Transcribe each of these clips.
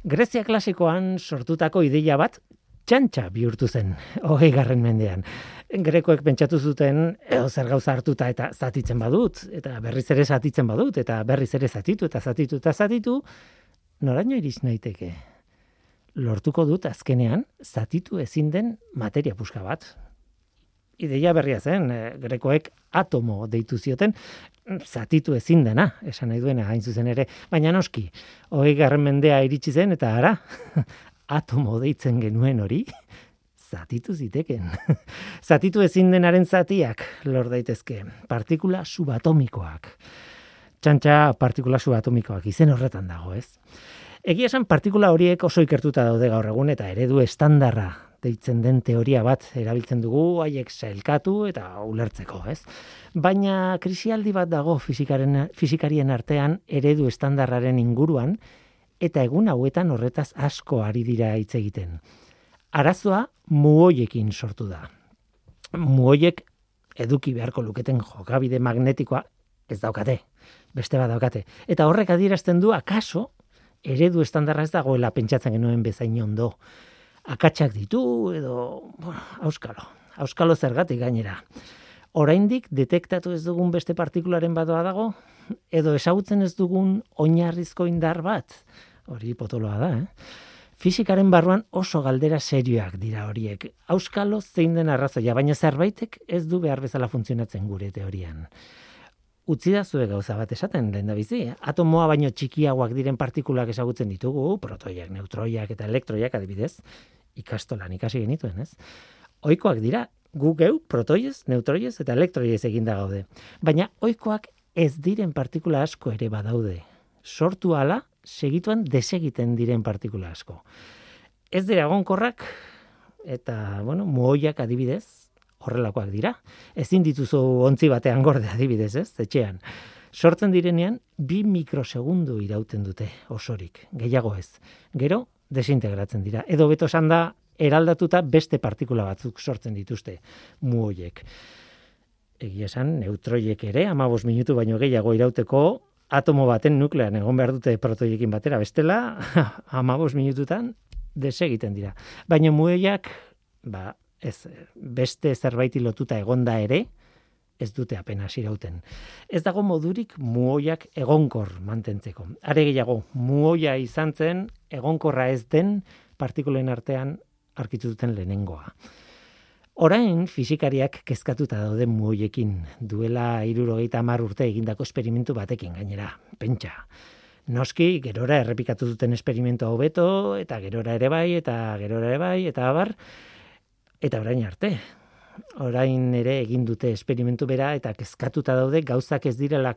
Grezia klasikoan sortutako ideia bat txantxa bihurtu zen, hogei garren mendean. Grekoek pentsatu zuten, edo zer gauza hartuta eta zatitzen badut, eta berriz ere zatitzen badut, eta berriz ere zatitu, eta zatitu, eta zatitu, noraino iriz naiteke? Lortuko dut azkenean, zatitu ezin den materia puska bat. Ideia berria zen, e, grekoek atomo deitu zioten, zatitu ezin dena, esan nahi duena hain zuzen ere, baina noski, hogei garren mendea iritsi zen, eta ara, atomo deitzen genuen hori, zatitu ziteken. zatitu ezin denaren zatiak lor daitezke, partikula subatomikoak. Txantxa partikula subatomikoak izen horretan dago, ez? Egia esan partikula horiek oso ikertuta daude gaur egun eta eredu estandarra deitzen den teoria bat erabiltzen dugu haiek sailkatu eta ulertzeko, ez? Baina krisialdi bat dago fizikaren fizikarien artean eredu estandarraren inguruan eta egun hauetan horretaz asko ari dira hitz egiten. Arazoa muoiekin sortu da. Muoiek eduki beharko luketen jokabide magnetikoa ez daukate, beste bat daukate. Eta horrek adierazten du akaso eredu estandarra ez dagoela pentsatzen genuen bezain ondo. Akatsak ditu edo, bueno, auskalo, auskalo zergatik gainera. Oraindik detektatu ez dugun beste partikularen badoa dago edo esagutzen ez dugun oinarrizko indar bat hori potoloa da, eh? Fizikaren barruan oso galdera serioak dira horiek. Auskalo zein den arrazoia, baina zerbaitek ez du behar bezala funtzionatzen gure teorian. Utzi da zue gauza bat esaten, lehen da bizi. Atomoa baino txikiagoak diren partikulak ezagutzen ditugu, protoiak, neutroiak eta elektroiak adibidez, ikastolan ikasi genituen, ez? Oikoak dira, gu geu, protoiez, neutroiez eta elektroiez eginda gaude. Baina oikoak ez diren partikula asko ere badaude. Sortu ala, segituan desegiten diren partikula asko. Ez dira egonkorrak eta bueno, muoiak adibidez, horrelakoak dira. Ezin dituzu ontzi batean gorde adibidez, ez? Etxean. Sortzen direnean bi mikrosegundu irauten dute osorik, gehiago ez. Gero desintegratzen dira. Edo beto esan da eraldatuta beste partikula batzuk sortzen dituzte muoiek. Egia esan, neutroiek ere, amabos minutu baino gehiago irauteko, atomo baten nuklean egon behar dute protoiekin batera, bestela, amabos minututan, desegiten dira. Baina mueiak, ba, ez, beste zerbaiti lotuta egonda ere, ez dute apenas irauten. Ez dago modurik muoiak egonkor mantentzeko. Are gehiago, muoia izan zen egonkorra ez den partikulen artean arkitu duten lehenengoa. Orain fizikariak kezkatuta daude muoiekin duela irurogeita hamar urte egindako esperimentu batekin gainera, pentsa. Noski, gerora errepikatu duten esperimentu hobeto eta gerora ere bai, eta gerora ere bai, eta abar, eta orain arte. Orain ere egin dute esperimentu bera eta kezkatuta daude gauzak ez direla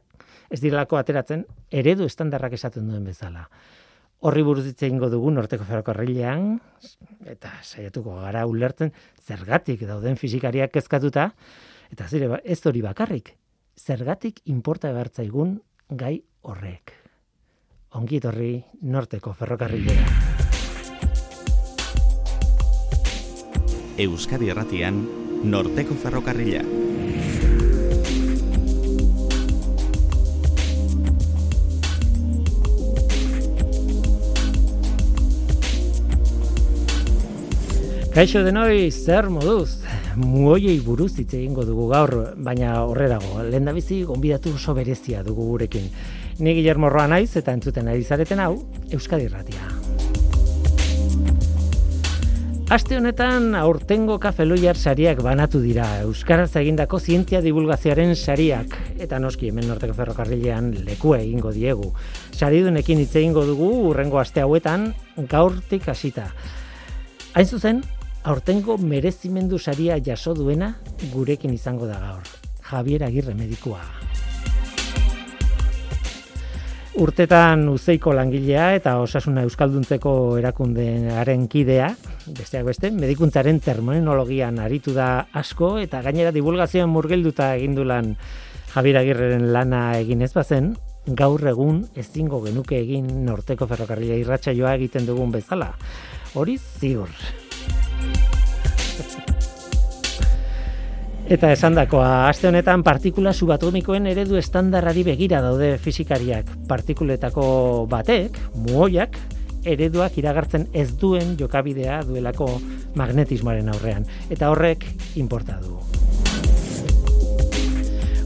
ez direlako ateratzen eredu estandarrak esaten duen bezala horri buruz hitze eingo dugu norteko ferrokarrilean eta saiatuko gara ulertzen zergatik dauden fizikariak kezkatuta eta zire ba, ez hori bakarrik zergatik inporta ebartzaigun gai horrek ongi etorri norteko ferrokarrilea Euskadi Erratian norteko ferrokarrilea Kaixo denoi, zer moduz? Muoiei buruz hitz egingo dugu gaur, baina horrerago, lehen da bizi, gonbidatu oso berezia dugu gurekin. Ni Guillermo Roa naiz eta entzuten ari zareten hau, Euskadi Irratia. Aste honetan aurtengo kafeloiar sariak banatu dira, Euskaraz egindako zientzia divulgazioaren sariak, eta noski hemen norteko ferrokarrilean leku egingo diegu. Saridunekin hitz egingo dugu, urrengo aste hauetan, gaurtik hasita. Hain zuzen, aurtengo merezimendu saria jaso duena gurekin izango da gaur. Javier Agirre medikua. Urtetan uzeiko langilea eta osasuna euskalduntzeko erakundearen kidea, besteak beste, medikuntzaren terminologian aritu da asko eta gainera divulgazioan murgilduta egindulan Javier Agirreren lana egin ez bazen, gaur egun ezingo genuke egin norteko ferrokarrila irratsaioa egiten dugun bezala. Hori ziur. Eta esandakoa, aste honetan partikula subatomikoen eredu estandarrari begira daude fizikariak. Partikuletako batek, muoiak, ereduak iragartzen ez duen jokabidea duelako magnetismoaren aurrean. Eta horrek inporta du.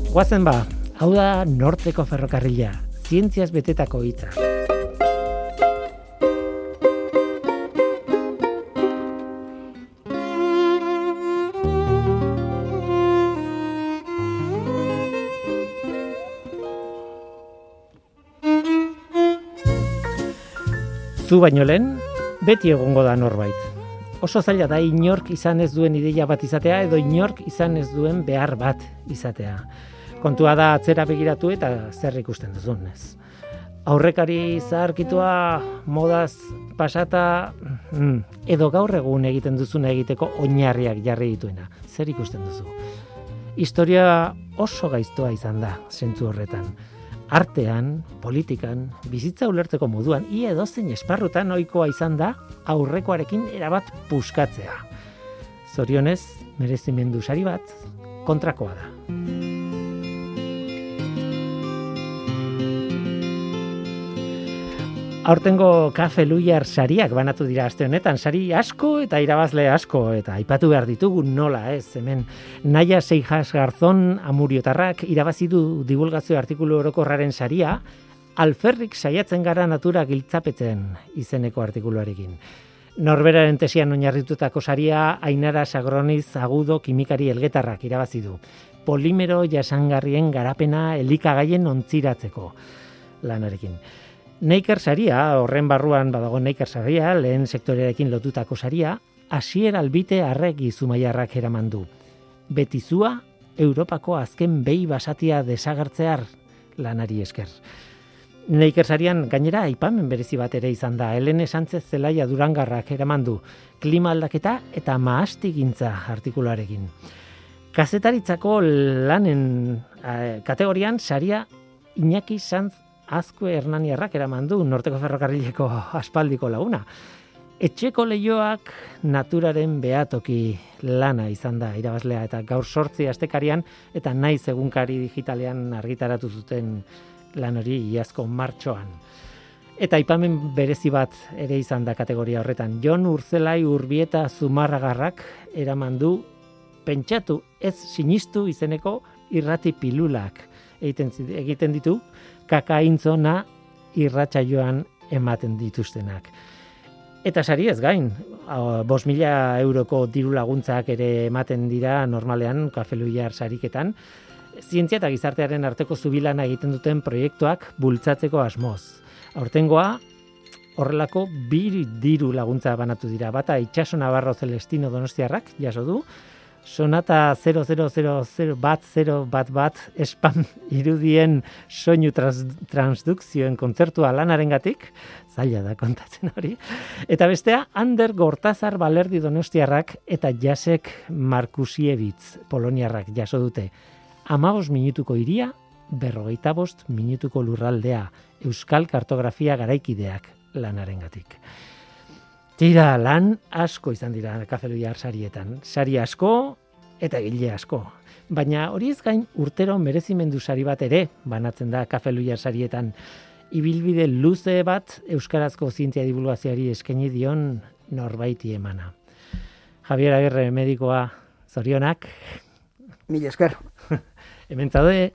Guazen ba, hau da norteko ferrokarrila, zientziaz betetako hitza. Zu baino lehen, beti egongo da norbait. Oso zaila da inork izan ez duen ideia bat izatea edo inork izan ez duen behar bat izatea. Kontua da atzera begiratu eta zer ikusten duzun, ez. Aurrekari zaharkitua modaz pasata mm, edo gaur egun egiten duzuna egiteko oinarriak jarri dituena. Zer ikusten duzu? Historia oso gaiztoa izan da, zentzu horretan artean, politikan, bizitza ulertzeko moduan, ia edozein esparrutan ohikoa izan da aurrekoarekin erabat puskatzea. Zorionez, merezimendu sari bat, kontrakoa da. Aurtengo kafe luiar sariak banatu dira aste honetan, sari asko eta irabazle asko, eta aipatu behar ditugu nola ez, hemen Naia Seijas Garzon amuriotarrak irabazi du divulgazio artikulu orokorraren saria, alferrik saiatzen gara natura giltzapetzen izeneko artikuluarekin. Norberaren tesian oinarritutako saria Ainara Sagroniz Agudo kimikari elgetarrak irabazi du. Polimero jasangarrien garapena elikagaien ontziratzeko lanarekin. Neiker saria, horren barruan badago Neiker saria, lehen sektorearekin lotutako saria, hasier albite arregi zumaiarrak eraman du. Betizua, Europako azken behi basatia desagertzear lanari esker. Neiker sarian gainera aipamen berezi bat ere izan da, Helene Sánchez Zelaia Durangarrak eraman du, klima aldaketa eta maastigintza artikularekin. Kazetaritzako lanen eh, kategorian saria Iñaki Sanz azkue hernaniarrak eraman du norteko ferrokarrileko aspaldiko laguna. Etxeko leioak naturaren beatoki lana izan da irabazlea eta gaur sortzi astekarian eta naiz egunkari digitalean argitaratu zuten lan hori iazko martxoan. Eta ipamen berezi bat ere izan da kategoria horretan. Jon Urzelai Urbieta Zumarragarrak eraman du pentsatu ez sinistu izeneko irrati pilulak egiten, egiten ditu kakaintzona irratxa joan ematen dituztenak. Eta sari ez gain, bos mila euroko diru laguntzak ere ematen dira normalean kafeluiar sariketan, zientzia eta gizartearen arteko zubilana egiten duten proiektuak bultzatzeko asmoz. Aurtengoa, horrelako bir diru laguntza banatu dira. Bata itxaso nabarro celestino donostiarrak, jaso du, sonata 0000 bat 0 bat bat spam irudien soinu trans, transdukzioen kontzertua lanarengatik zaila da kontatzen hori eta bestea Ander Gortazar Balerdi Donostiarrak eta Jasek Markusiewicz Poloniarrak jaso dute 15 minutuko iria berrogeita bost minutuko lurraldea Euskal Kartografia garaikideak lanarengatik. Tira, lan asko izan dira kafeluiar sarietan. Sari asko eta gile asko. Baina hori ez gain urtero merezimendu sari bat ere banatzen da kafeluiar sarietan. Ibilbide luze bat Euskarazko zientzia divulgazioari eskaini dion norbaiti emana. Javier Aguirre medikoa zorionak. Mil esker. hemen zaude,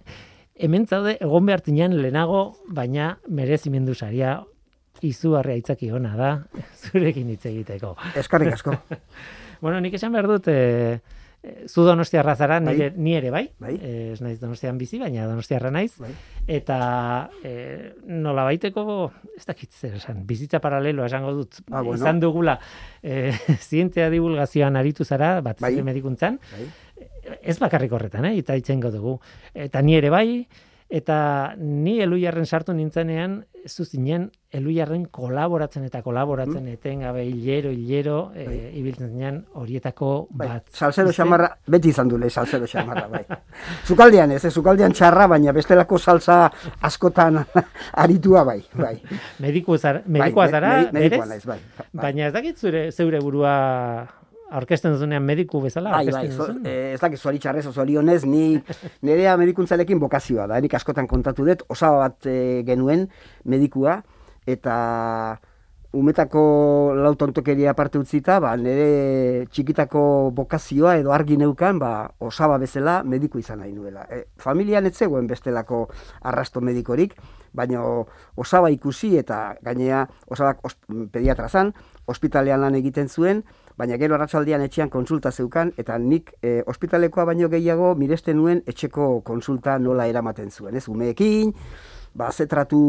hemen zaude egon behartinan lehenago, baina merezimendu saria izugarria itzaki ona da, zurekin hitz egiteko. Eskarrik asko. bueno, nik esan behar dut, e, zu donostiarra zara, bai. ni ere bai, bai. E, ez naiz donostian bizi, baina donostiarra naiz, bai. eta e, nola baiteko, ez dakit zer esan, bizitza paralelo esango dut, ah, bueno. izan dugula, e, zientzia divulgazioan aritu zara, bat bai. medikuntzan, bai. ez bakarrik horretan, eh, eta itzengo dugu, eta ni ere bai, Eta ni eluiarren sartu nintzenean, ez zinen eluiarren kolaboratzen eta kolaboratzen mm. etengabe hilero, hilero, e, ibiltzen zinean horietako bai. bat. Salsero xamarra, beti izan dule salsero xamarra, bai. Zukaldean ez, zukaldean txarra, baina bestelako salsa askotan aritua bai, bai. Mediku zara, medikoa bai, zara, me, me, bai, bai. Baina ez dakit zure, zeure burua aurkezten duzunean mediku bezala bai, bai, so, eh, ez dakit zuari txarrez oso honez, ni nerea medikuntzarekin bokazioa da, nik askotan kontatu dut, osaba bat eh, genuen medikua, eta umetako lautontokeria parte utzita, ba, nire txikitako bokazioa edo argi neukan, ba, osaba bezala mediku izan nahi nuela. E, familian ez zegoen bestelako arrasto medikorik, baina osaba ikusi eta gainea osabak os, pediatra zan, ospitalean lan egiten zuen, baina gero arratsaldean etxean konsulta zeukan, eta nik e, ospitalekoa baino gehiago miresten nuen etxeko konsulta nola eramaten zuen. Ez, umeekin, ba, zetratu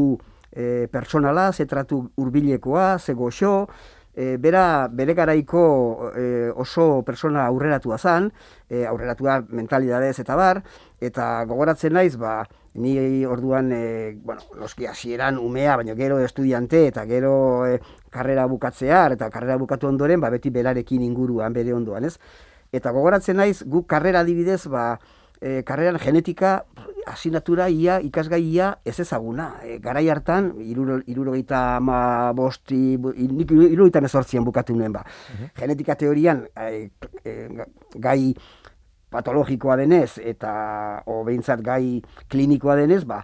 e, personala, zetratu hurbilekoa, ze goxo, e, bera bere garaiko e, oso persona aurreratua zan, e, aurreratua mentalidadez eta bar, eta gogoratzen naiz, ba, ni orduan, e, bueno, noski hasieran umea, baina gero estudiante eta gero e, karrera bukatzear eta karrera bukatu ondoren, ba, beti belarekin inguruan bere ondoan, ez? Eta gogoratzen naiz, guk karrera adibidez, ba, e, karreran genetika asignatura ia ikasgai ia ez ezaguna. E, garai hartan, irurogeita ama bosti, irurogeita mesortzien bukatu nuen ba. Genetika teorian e, e, gai patologikoa denez eta o behintzat gai klinikoa denez, ba,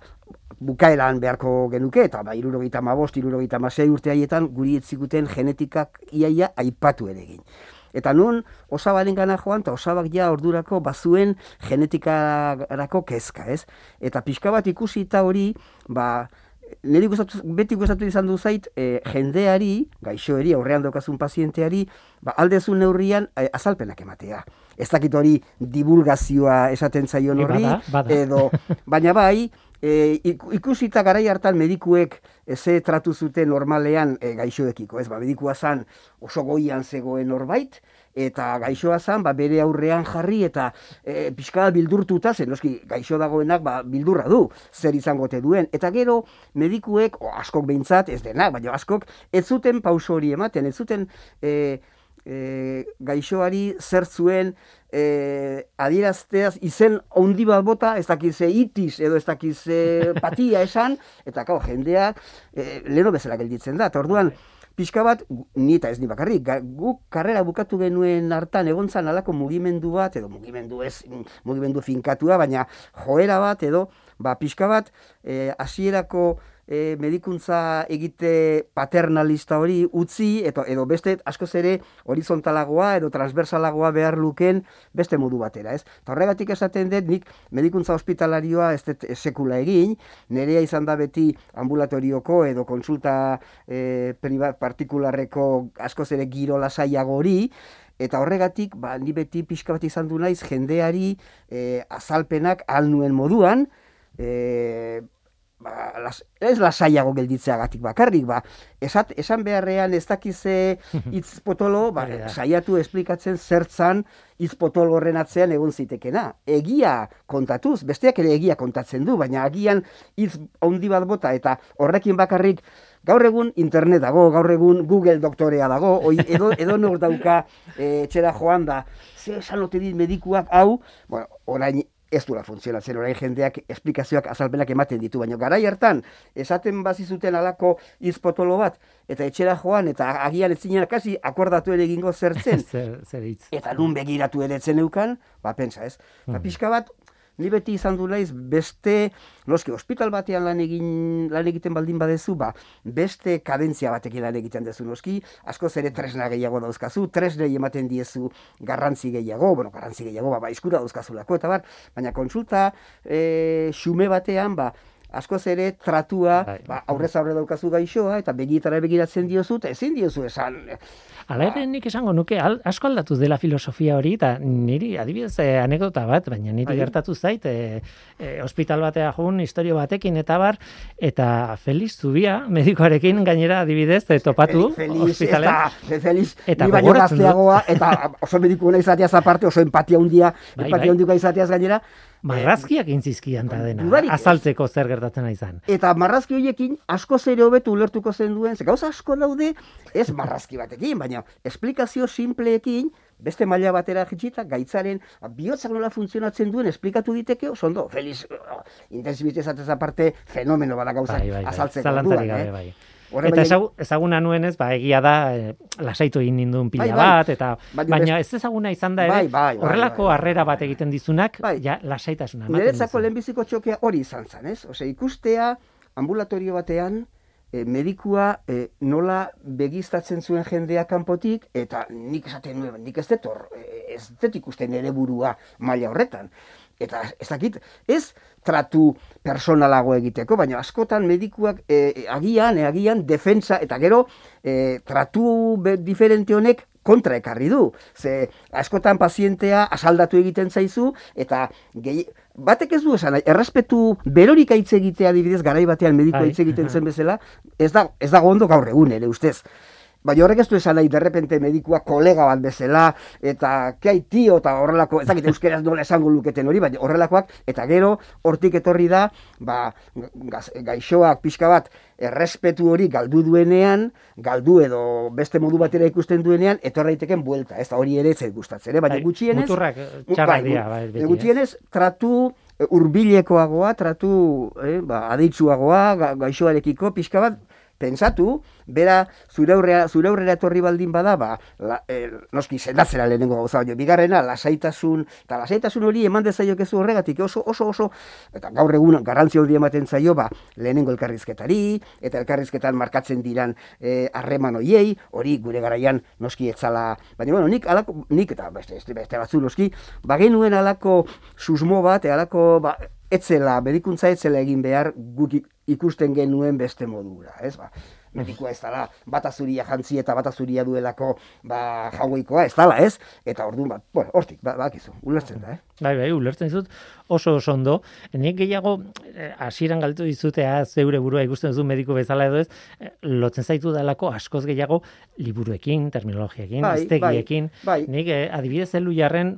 bukaeran beharko genuke, eta ba, irurogeita ma bost, irurogeita ma urte haietan, guri etzikuten genetikak iaia aipatu ere egin. Eta nun, osabaren gana joan, eta osabak ja ordurako bazuen genetikarako kezka, ez? Eta pixka bat ikusi eta hori, ba, niri gustatu, beti gustatu izan du zait, e, jendeari, gaixoeri, aurrean dokazun pazienteari, ba, aldezun neurrian e, azalpenak ematea. Ez dakit hori divulgazioa esaten zaion horri, edo, baina bai, e, ikusita garai hartan medikuek ze tratu zuten normalean e, gaixoekiko, ez ba, medikua zan oso goian zegoen norbait, eta gaixoa zan, ba, bere aurrean jarri eta e, pixka bildurtuta zen, noski, gaixo dagoenak ba, bildurra du, zer izango te duen. Eta gero, medikuek, o, askok behintzat, ez denak, baina askok, ez zuten pauso hori ematen, ez zuten e, e, gaixoari zer zuen e, adierazteaz izen ondi bat bota, ez dakize itis edo ez dakize patia esan, eta kau, jendea e, leno bezala gelditzen da. Eta orduan, pixka bat, ni eta ez ni bakarrik, guk karrera bukatu genuen hartan egontzan alako mugimendu bat, edo mugimendu ez, mugimendu finkatua, baina joera bat, edo, ba, pixka bat, eh, hasierako e, medikuntza egite paternalista hori utzi edo, edo beste askoz ere horizontalagoa edo transversalagoa behar luken beste modu batera, ez? Ta horregatik esaten dut nik medikuntza hospitalarioa ez dut sekula egin, nerea izan da beti ambulatorioko edo konsulta e, privat partikularreko askoz ere giro lasaiago hori, Eta horregatik, ba, ni beti pixka bat izan du naiz, jendeari e, azalpenak alnuen moduan, e, ba, las, ez lasaiago gelditzeagatik bakarrik, ba, esat, esan beharrean ez dakize hitz potolo, ba, saiatu esplikatzen zertzan hitz potolo horren atzean egon zitekena. Egia kontatuz, besteak ere egia kontatzen du, baina agian hitz handi bat bota eta horrekin bakarrik Gaur egun internet dago, gaur egun Google doktorea dago, oi, edo, edo nor dauka e, txera joan da, ze esan dit medikuak hau, bueno, orain ez dura funtzionatzen orain jendeak esplikazioak azalpenak ematen ditu, baina garai hartan esaten bazi zuten alako izpotolo bat, eta etxera joan, eta agian ez zinen kasi akordatu ere egingo zertzen, zer, eta nun begiratu ere etzen eukan, ba, pensa ez. Mm. pixka bat, ni beti izan du naiz beste, noski, hospital batean lan, egin, lan egiten baldin badezu, ba, beste kadentzia batekin lan egiten dezu noski, asko ere tresna gehiago dauzkazu, tresnei ematen diezu garrantzi gehiago, bueno, garrantzi gehiago, ba, ba dauzkazulako, eta bar, baina konsulta e, xume batean, ba, askoz ere tratua, bai. ba, aurrez aurre daukazu gaixoa, eta begietara begiratzen diozu, eta ezin diozu esan, Hala ere nik esango nuke al, asko aldatu dela filosofia hori eta niri adibidez eh, anekdota bat, baina niri bai. gertatu zait eh, eh, hospital batea joan historio batekin eta bar eta Feliz Zubia medikoarekin gainera adibidez eh, topatu hospitalean. Eta Feliz eta ni baino gazteagoa eta oso mediku ona izateaz aparte oso empatia handia, bai, empatia bai. handia izateaz gainera Marrazkiak intzizkian da dena, azaltzeko zer gertatzen izan. Eta marrazki horiekin asko zere hobetu ulertuko zen duen, ze gauza asko daude, ez marrazki batekin, baina esplikazio simpleekin, beste maila batera jitsita, gaitzaren bihotzak nola funtzionatzen duen esplikatu diteke, oso ondo, feliz, oh, intensibitez aparte, fenomeno bada gauzak bai, bai, bai. azaltzeko duan, eh? bai. Eta ezaguna nuenez, ba, egia da, e, lasaitu egin nindun pila bai, bai. bat, eta, baina ez ezaguna izan da ere, bai, bai, bai, horrelako bai, harrera bat egiten dizunak, ja, lasaitasuna. Niretzako lehenbiziko txokea hori izan zen, ez? Ose, ikustea ambulatorio batean, e, medikua e, nola begistatzen zuen jendea kanpotik eta nik esaten nuen, nik ez dut hor, e, ez dut ikusten ere burua maila horretan. Eta ez dakit, ez tratu personalago egiteko, baina askotan medikuak e, agian, e, agian, defensa, eta gero, e, tratu be, diferente honek kontra ekarri du. Ze askotan pazientea asaldatu egiten zaizu, eta gehi, batek ez du esan, errespetu berorik aitze egitea adibidez, garai batean medikoa Bai, aitze egiten aha. zen bezala, ez da, ez dago ondo gaur egun ere, ustez. Baina horrek ez du esan nahi, derrepente medikua kolega bat bezala, eta kai tio, eta horrelako, ez dakit euskeraz nola esango luketen hori, baina horrelakoak, eta gero, hortik etorri da, ba, gaz- gaixoak pixka bat, errespetu hori galdu duenean, galdu edo beste modu batera ikusten duenean, etorra daiteken buelta, ez da hori ere ez gustatzen, eh? baina Bai, gutxienez... muturrak, eh, txarrak bai, dira, bai, eh, gutxienez, tratu hurbilekoagoa, tratu eh, ba, aditsuagoa, ga, gaixoarekiko, pixka bat, pentsatu, bera zure aurrea, zure aurrera etorri baldin bada, ba, la, eh, noski sendatzera lehenengo gauza, baina bigarrena, lasaitasun, eta lasaitasun hori eman dezaiokezu horregatik, oso, oso, oso, eta gaur egun garrantzi hori ematen zaio, ba, lehenengo elkarrizketari, eta elkarrizketan markatzen diran eh, harreman hoiei, hori gure garaian noski etzala, baina bueno, nik alako, nik eta beste, beste, beste batzu noski, bagenuen alako susmo bat, alako, ba, etzela, medikuntza etzela egin behar guk ik- ikusten genuen beste modura, ez ba. Medikua ez dala, bata zuria jantzi eta bata zuria duelako ba, jaueikoa, ez dala, ez? Eta orduan, bat, bueno, hortik, ba, bakizu, ulertzen da, eh? Bai, bai, ulertzen dizut oso oso ondo. Nik gehiago eh, hasieran galtu dizutea zeure burua ikusten duzu mediku bezala edo ez, eh, lotzen zaitu dalako askoz gehiago liburuekin, terminologiaekin, Bai, bai, bai. Nik eh, adibidez elu jarren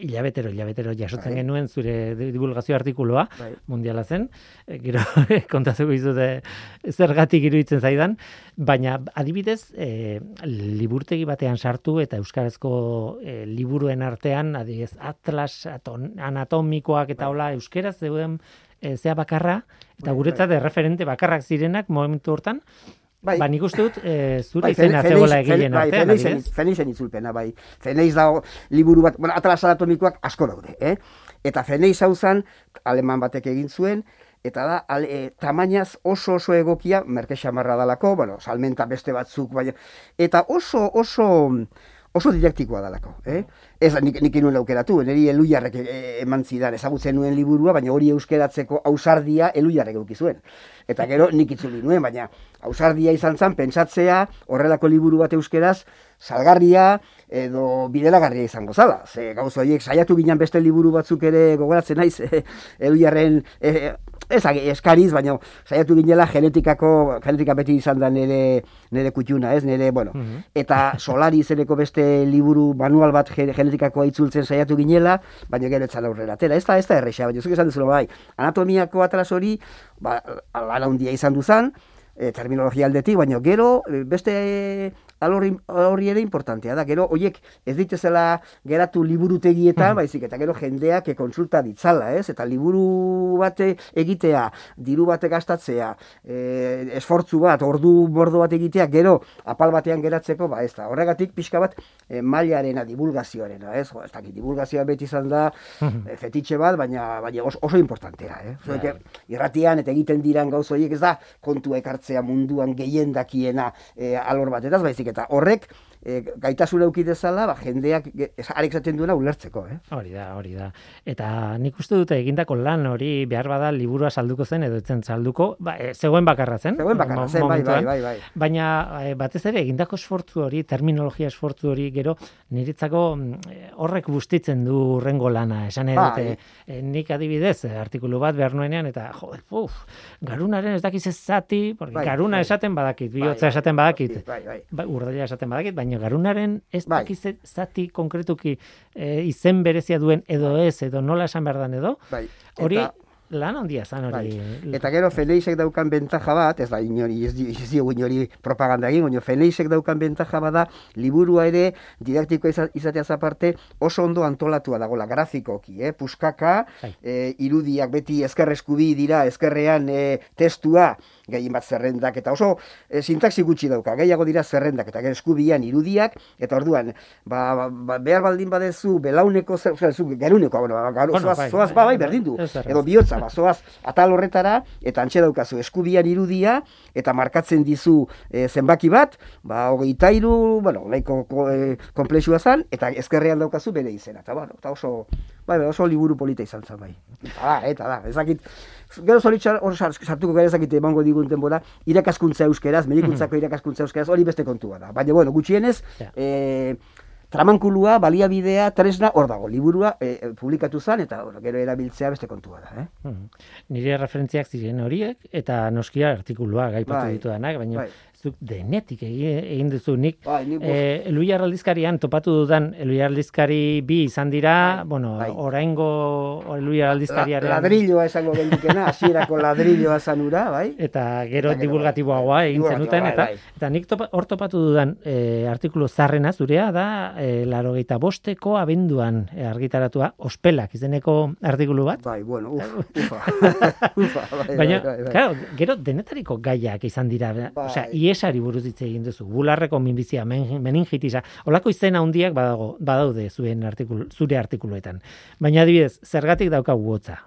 hilabetero, hilabetero jasotzen Bai. genuen zure di- divulgazio artikuloa, Bai. mundiala zen, eh, gero kontatuko dizute zergatik iruditzen zaidan, baina adibidez e, liburtegi batean sartu eta euskarazko e, liburuen artean, adibidez Atlas aton, anatomikoak eta hola euskeraz zeuden e, zea bakarra eta Bai, guretzat erreferente bakarrak zirenak momentu hortan, Bai, ba nik uste dut e, zure Bai, izena Fenix- zegoela egileen bai, artean, adibidez. Fenixen itzulpena, bai. Fenix dago liburu bat, bueno, atlas anatomikoak asko daude, eh? Eta Fenix hau zan, aleman batek egin zuen, eta da, ale, e, tamainaz oso oso egokia, merke xamarra dalako, bueno, salmenta beste batzuk, baina, eta oso, oso, oso didaktikoa dalako, eh? Ez, nik, nik inuen aukeratu, niri elujarrek e, eman zidan, ezagutzen nuen liburua, baina hori euskeratzeko ausardia elujarrek eduki zuen. Eta gero nik itzuli nuen, baina ausardia izan zen pentsatzea horrelako liburu bat euskeraz salgarria edo bidelagarria izango zala. Ze gauza horiek saiatu ginen beste liburu batzuk ere gogoratzen naiz, e, elujarren e, ez eskariz, baina saiatu ginela genetikako, genetika beti izan da nire, nire kutxuna, ez, nire, bueno, Mhm. eta solari izeneko beste liburu manual bat ge- genetikakoa itzultzen saiatu ginela, baina gero etzan aurrera atera. Ez da, ez da erresa, baina zuk esan duzu bai, anatomiako atlas hori, ba, lan handia izan duzan, e, terminologia aldetik, baina gero e, beste alorri, alorri ere importantea da. Gero hoiek ez ditezela geratu liburutegietan, baizik eta gero jendeak e, kontsulta ditzala, ez? Eta liburu bate egitea, diru bate gastatzea, e, esfortzu bat, ordu bordo bat egitea, gero apal batean geratzeko, ba ez da. Horregatik pixka bat e, mailarena, divulgazioarena, ez? Jo, ez dakit, divulgazioa beti izan da e, fetitxe bat, baina, baina oso, oso importantea, eh? Zuek, Bai. irratian eta egiten diran gauza horiek ez da kontua ekartzea munduan gehien dakiena e, alor batetaz, baizik eta horrek e, gaitasuna eduki dezala, ba, jendeak arek esaten duena ulertzeko, eh? Hori da, hori da. Eta nik uste dute egindako lan hori behar bada liburua salduko zen edo etzen salduko, ba, e, zegoen bakarra zen. Zegoen bakarra zen, bai, bai, bai, bai. Baina eh, batez ere egindako esfortzu hori, terminologia esfortzu hori gero niretzako mm, horrek bustitzen du urrengo lana. Esan Bai. dute, eh, nik adibidez artikulu bat behar nuenean eta jo, uf, garunaren ez dakiz ez zati, porque Bai, garuna bai. esaten badakit, Bai, bihotza bai, esaten badakit. Bai, bai. Ba, urdaila esaten badakit, baina garunaren ez Bai. dakiz zati konkretuki eh, izen berezia duen edo ez, edo nola esan behar dan edo, bai. hori Eta- lan handia zan hori. Eta gero Feneixek daukan bentaja bat, ez da inori, ez, di- ez diogu inori propaganda egin, baina Feneixek daukan bentaja bada, liburua ere didaktikoa iza- izateaz aparte oso ondo antolatua dagola grafikoki, eh? puskaka, Bai. eh, irudiak beti ezker eskubi dira, ezkerrean eh, testua, gehien bat zerrendak, eta oso eh, sintaxi gutxi dauka, gehiago dira zerrendak, eta eskubian irudiak, eta orduan, ba, ba, ba, behar baldin badezu, belauneko, zer, zu, geruneko, bueno, ba, garu, Bueno, zoaz, bai, zoaz, bai, ba, bai, berdin du, edo bihotza, Eta bazoaz, atal horretara, eta antxe daukazu eskubian irudia, eta markatzen dizu e, zenbaki bat, ba, hogeita iru, bueno, nahiko ko, e, komplexua zan, eta ezkerrean daukazu bere izena. Eta, bueno, eta oso, bai, bai, oso liburu polita izan zen, bai. Eta da, eta da, ezakit, gero zoritxar, hor sartuko gara ezakit emango digun denbora, irakaskuntza euskeraz, medikuntzako irakaskuntza euskeraz, hori beste kontua da. Baina, bueno, gutxienez, Ja. e, tramankulua, baliabidea, tresna, hor dago, liburua e, publikatu zen, eta bueno, gero erabiltzea beste kontua da, eh? Mhm. Nire referentziak ziren horiek, eta noskia artikulua gaipatu Bai. ditudanak, baina Bai. Zuk denetik egin, duzu nik. Bai, nik E, Eluiar aldizkarian topatu dudan, Eluiar aldizkari bi izan dira, Bai, bueno, bai. oraingo Eluiar La, aldizkariaren... ladrilloa esango genikena, hasierako ladrilloa esan ura, bai? eta gero Eta divulgatiboagoa egin zenuten, bai, eta, bai. eta nik topa, hor topatu dudan e, artikulu zarrena zurea da, e, larogeita bosteko abenduan e, argitaratua, ospelak izeneko artikulu bat, Bai, bueno, uf, ufa, ufa, bai, Baina, bai, bai, bai. claro, gero denetariko gaiak izan dira, Bai. osea, iesari buruz hitz egin duzu, bularreko minbizia, men, meningitisa, olako izena handiak badago, badaude zuen artikulu, zure artikuluetan. Baina adibidez, zergatik daukagu hotza,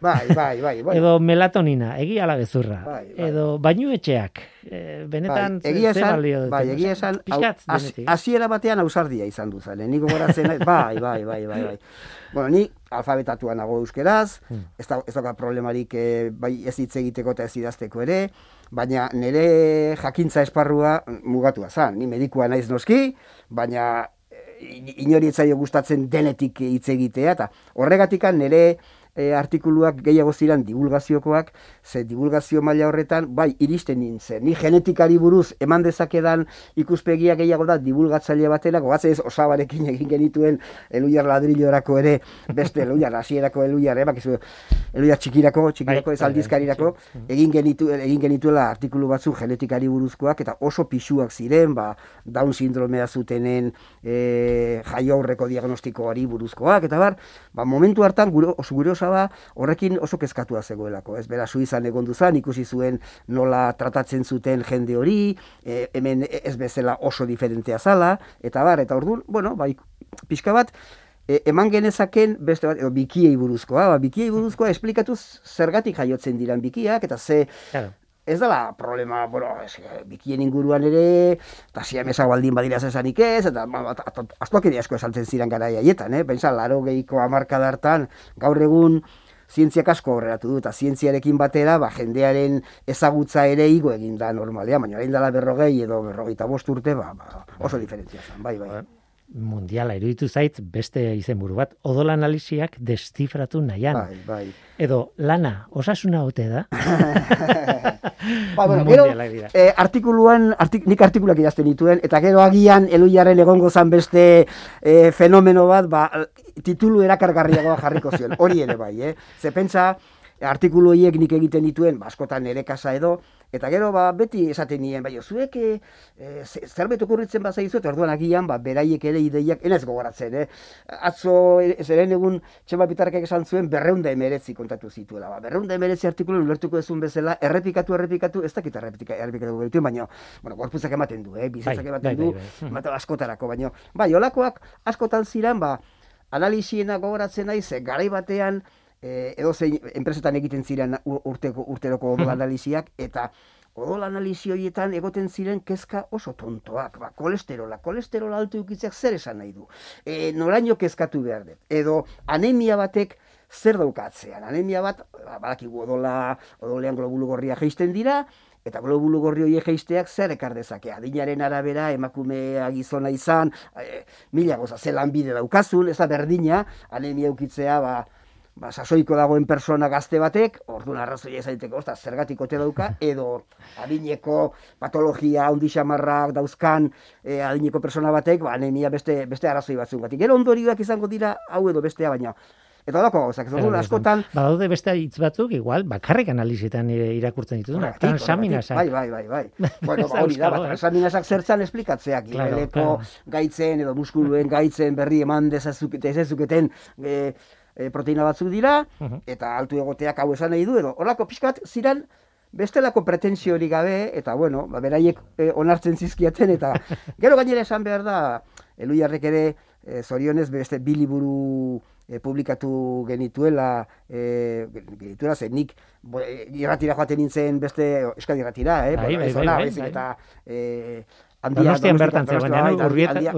Bai, bai, bai, bai. edo melatonina, egia ala gezurra, Bai, bai. edo bainuetxeak, e, benetan bai, egia esan, bai, egia esan, denetik. hasiera batean ausardia izan du eh? nik gogoratzen, naiz- bai, bai, bai, bai, bai. Bueno, ni alfabetatua nago euskeraz, Hmm. ez, da, ez dauka problemarik eh, bai ez hitz egiteko eta ez idazteko ere, baina nire jakintza esparrua mugatua zen, ni medikua naiz noski, baina eh, inori ez zaio gustatzen denetik hitz egitea, eta horregatikan nire e, artikuluak gehiago ziren divulgaziokoak, ze divulgazio maila horretan, bai, iristen nintzen. Ni genetikari buruz eman dezakedan ikuspegia gehiago da divulgatzaile batera, gogatzen ez osabarekin egin genituen eluiar ladrillorako ere, beste eluiar hasierako eluiar, eh, bakizu, eluiar txikirako, txikirako Bai, ez bai, aldizkarirako, bai, egin genitu, egin genituela artikulu batzu genetikari buruzkoak eta oso pisuak ziren, ba, Down sindromea zutenen e, jaio aurreko diagnostikoari buruzkoak eta bar, ba, momentu hartan gure, oso gure osaba horrekin oso kezkatua zegoelako, ez bera Suizan egon duzan, ikusi zuen nola tratatzen zuten jende hori, e, hemen ez bezala oso diferentea zala, eta bar, eta orduan, bueno, ba, ik- pixka bat, e, eman genezaken beste bat, edo bikiei buruzkoa, ba, bikiei buruzkoa esplikatu zergatik jaiotzen diran bikiak, eta ze Claro. Ez dela problema, bueno, ez, eh, bikien inguruan ere, eta siamesak baldin badira zesanik ez, eta ba, ba, ere asko esaltzen ziren gara haietan, eh? Pentsa, laro gehiko amarkada hartan, gaur egun, zientziak asko horreratu du, eta zientziarekin batera, ba, jendearen ezagutza ere igo egin da normalea, baina orain dela berrogei edo berrogeita bost urte, ba, ba, oso diferentzia zen, bai, bai. Mundiala iruditu zait beste izenburu bat, odol analisiak destifratu nahian. Bai, bai. Edo lana, osasuna ote da. Ba, bueno, gero, eh, artikuluan, artik, nik artikulak idazten dituen, eta gero agian eluiaren egongo zan beste eh, fenomeno bat, ba, titulu erakargarriagoa jarriko zion, hori ere bai, eh? Ze pentsa, artikulu horiek nik egiten dituen, ba, askotan nere kasa edo, eta gero ba, beti esaten nien, bai, zuek e, zerbait okurritzen bat zaizu, eta orduan agian, ba, beraiek ere ideiak, enez gogoratzen, eh? Atzo, e, zeren egun, txema bitarkek esan zuen, berreunda emeretzi kontatu zituela, ba, berreunda emeretzi artikulu ulertuko ezun bezala, errepikatu, errepikatu, ez dakit errepika, errepikatu dituen, baina, bueno, gorputzak ematen du, eh? bizitzak Bai, ematen bai, du, bai, bai. ematen askotarako, baina, bai, olakoak askotan ziren, ba, analisiena gogoratzen naiz, garai batean, e, edo zein enpresetan egiten ziren ur- urteko, urteroko odol analisiak, eta odol analisi horietan egoten ziren kezka oso tontoak, ba, kolesterola, kolesterola altu ukitzeak zer esan nahi du, e, noraino kezkatu behar dut, edo anemia batek zer daukatzean, anemia bat, ba, badakigu odola, odolean globulu gorria jeisten dira, eta globulu gorri horiek jeisteak zer ekar dezake, adinaren arabera, emakumea gizona izan, e, mila goza, ze lanbide daukazun, ez da berdina, anemia ukitzea, ba, ba, sasoiko dagoen persona gazte batek, orduan arrazoia izaiteko, osta, zergatik ote dauka, edo adineko patologia handi xamarrak dauzkan e, adineko persona batek, ba, anemia beste, beste arrazoi batzuk Gero ondorioak izango dira hau edo bestea, baina Eta holako gauzak, ez askotan, Badaude beste hitz batzuk, igual, bakarrik analizetan ire- irakurtzen. Horregatik, Transaminasak. Bai, bai, bai, bai. bueno, ba, hori da, Euskalo, ba, eh? transaminasak zertzan esplikatzeak, Claro, claro. gaitzen edo muskuluen gaitzen berri eman dezazukete, ezazuketen e, e, proteina batzuk dira, Mhm. eta altu egoteak hau esan nahi du, edo horrelako pixkat ziran bestelako pretensio hori gabe, eta bueno, ba, beraiek e, onartzen zizkiaten, eta gero gainera esan behar da, eluiarrek ere, e, zorionez beste bi liburu e, publikatu genituela, e, genituela, zen nik bo, e, irratira joaten nintzen beste, eskadi irratira, eh? Bai, Bueno, bai, bai, bai, bai. eta e, Donostian bertan zegoen, bai, eh? Handia, handia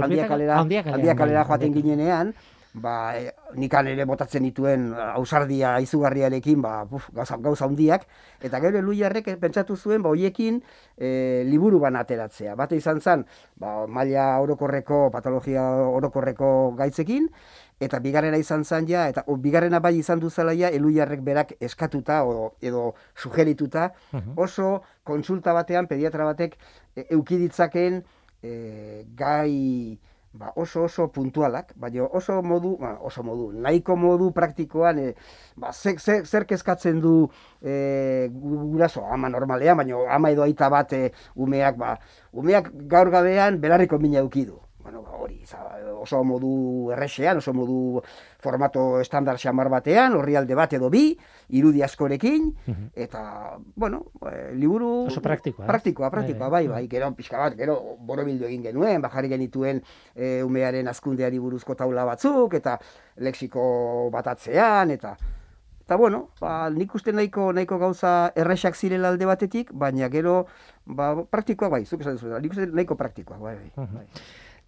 handia handia kalera joaten handia. ginenean, ba, e, nikan ere botatzen dituen ausardia izugarriarekin, ba, buf, gauza, gauza handiak, eta gero Eluiarrek pentsatu zuen, ba, hoiekin e, liburu ban ateratzea. Bate izan zen, ba, maila orokorreko, patologia orokorreko gaitzekin, eta bigarrena izan zen ja, eta o, bigarrena bai izan duzala ja, Eluiarrek berak eskatuta o, edo sugerituta, Mhm. oso kontsulta batean, pediatra batek, e, eukiditzaken e, gai ba, oso oso puntualak, baina oso modu, ba, oso modu, nahiko modu praktikoan, e, ba, zer, zer, zer kezkatzen du e, gu- guraso, ama normalean, baina ama edo aita bat e, umeak, ba, umeak gaur gabean belarriko mina eukidu. Bueno, ba, hori, za, oso modu errexean, oso modu formato estandar xamar batean, orrialde bat edo bi, irudi askorekin, eta, bueno, e, liburu... Oso praktikoa? Praktikoa, praktikoa, Bai, bai, bai, gero pixka bat, gero borobildu egin genuen, bajarri genituen e, umearen azkundeari buruzko taula batzuk, eta lexiko batatzean, eta... Eta bueno, ba, nik uste nahiko, nahiko gauza errexak zirela alde batetik, baina gero ba, praktikoa bai, zuk esan duzu, nik uste nahiko praktikoa, bai, bai. bai.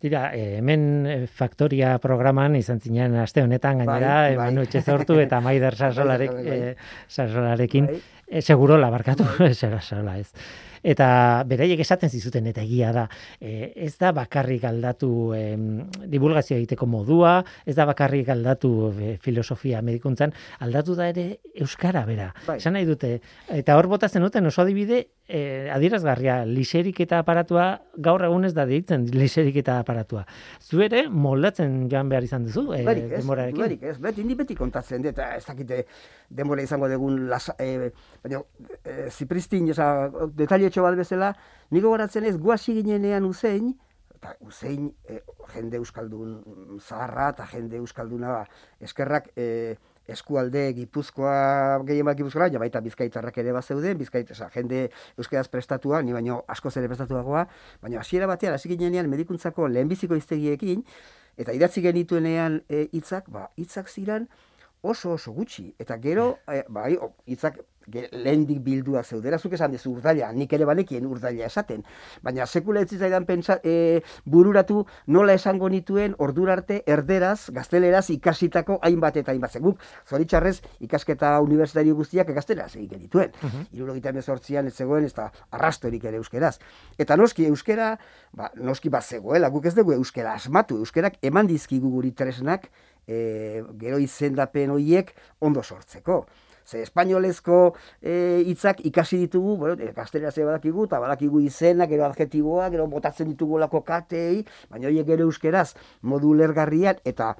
Tira, eh, hemen eh, Faktoria programan izan zinen aste honetan gainera, Bai, bai, bai. Manu Etxezortu eta Maider Sarsolarek, Bai, bai, bai. eh, Sarsolarekin, Bai. eh, segurola barkatu, Sarsola ez. Eta beraiek esaten zizuten eta egia da, eh, ez da bakarrik aldatu em, divulgazio egiteko modua, ez da bakarrik aldatu eh, filosofia medikuntzan, aldatu da ere euskara bera. Bai. Esan nahi dute, eta hor botatzen duten oso adibide eh, adierazgarria, liserik eta aparatua gaur egun ez da deitzen liserik eta aparatua. Zu ere moldatzen joan behar izan duzu, eh, Dudarik ez, denborarekin. dudarik ez, beti, ni beti kontatzen dut, ez dakite denbora izango dugun, lasa, e, baina, e, zipristin, oza, detailetxo bat bezala, niko goratzen ez, guasi ginenean uzein, eta uzein e, jende euskaldun zaharra eta jende euskalduna ba, eskerrak e, eskualde Gipuzkoa gehien bat Gipuzkoa, ja baita Bizkaitarrak ere bazeuden, Bizkait, oza, jende euskaraz prestatua, ni baino askoz ere prestatuagoa, baina hasiera batean hasi ginenean medikuntzako lehenbiziko hiztegiekin eta idatzi genituenean e, hitzak, ba hitzak ziran oso oso gutxi. Eta gero e, o, hitzak lehendik bildua zeudera zuk esan duzu urdaila, nik ere banekien urdaila esaten, baina sekula ez zitzaidan pentsa, e, bururatu nola esango nituen ordura arte erderaz, gazteleraz ikasitako hainbat eta hainbat. Guk, zoritxarrez, ikasketa universitario guztiak gazteleraz egin genituen. Uh -huh. Irurogeita ez zegoen, ez da arrastorik ere euskeraz. Eta noski euskera, ba, noski bat zegoela, guk ez dugu euskera asmatu, euskerak eman dizkigu guri tresnak, e, gero izendapen horiek ondo sortzeko. Ze espainolezko e, hitzak ikasi ditugu, bueno, e, gazteleraz ere badakigu, eta badakigu izenak, gero adjetiboak, gero botatzen ditugulako katei, baina horiek gero euskeraz modu lergarrian, eta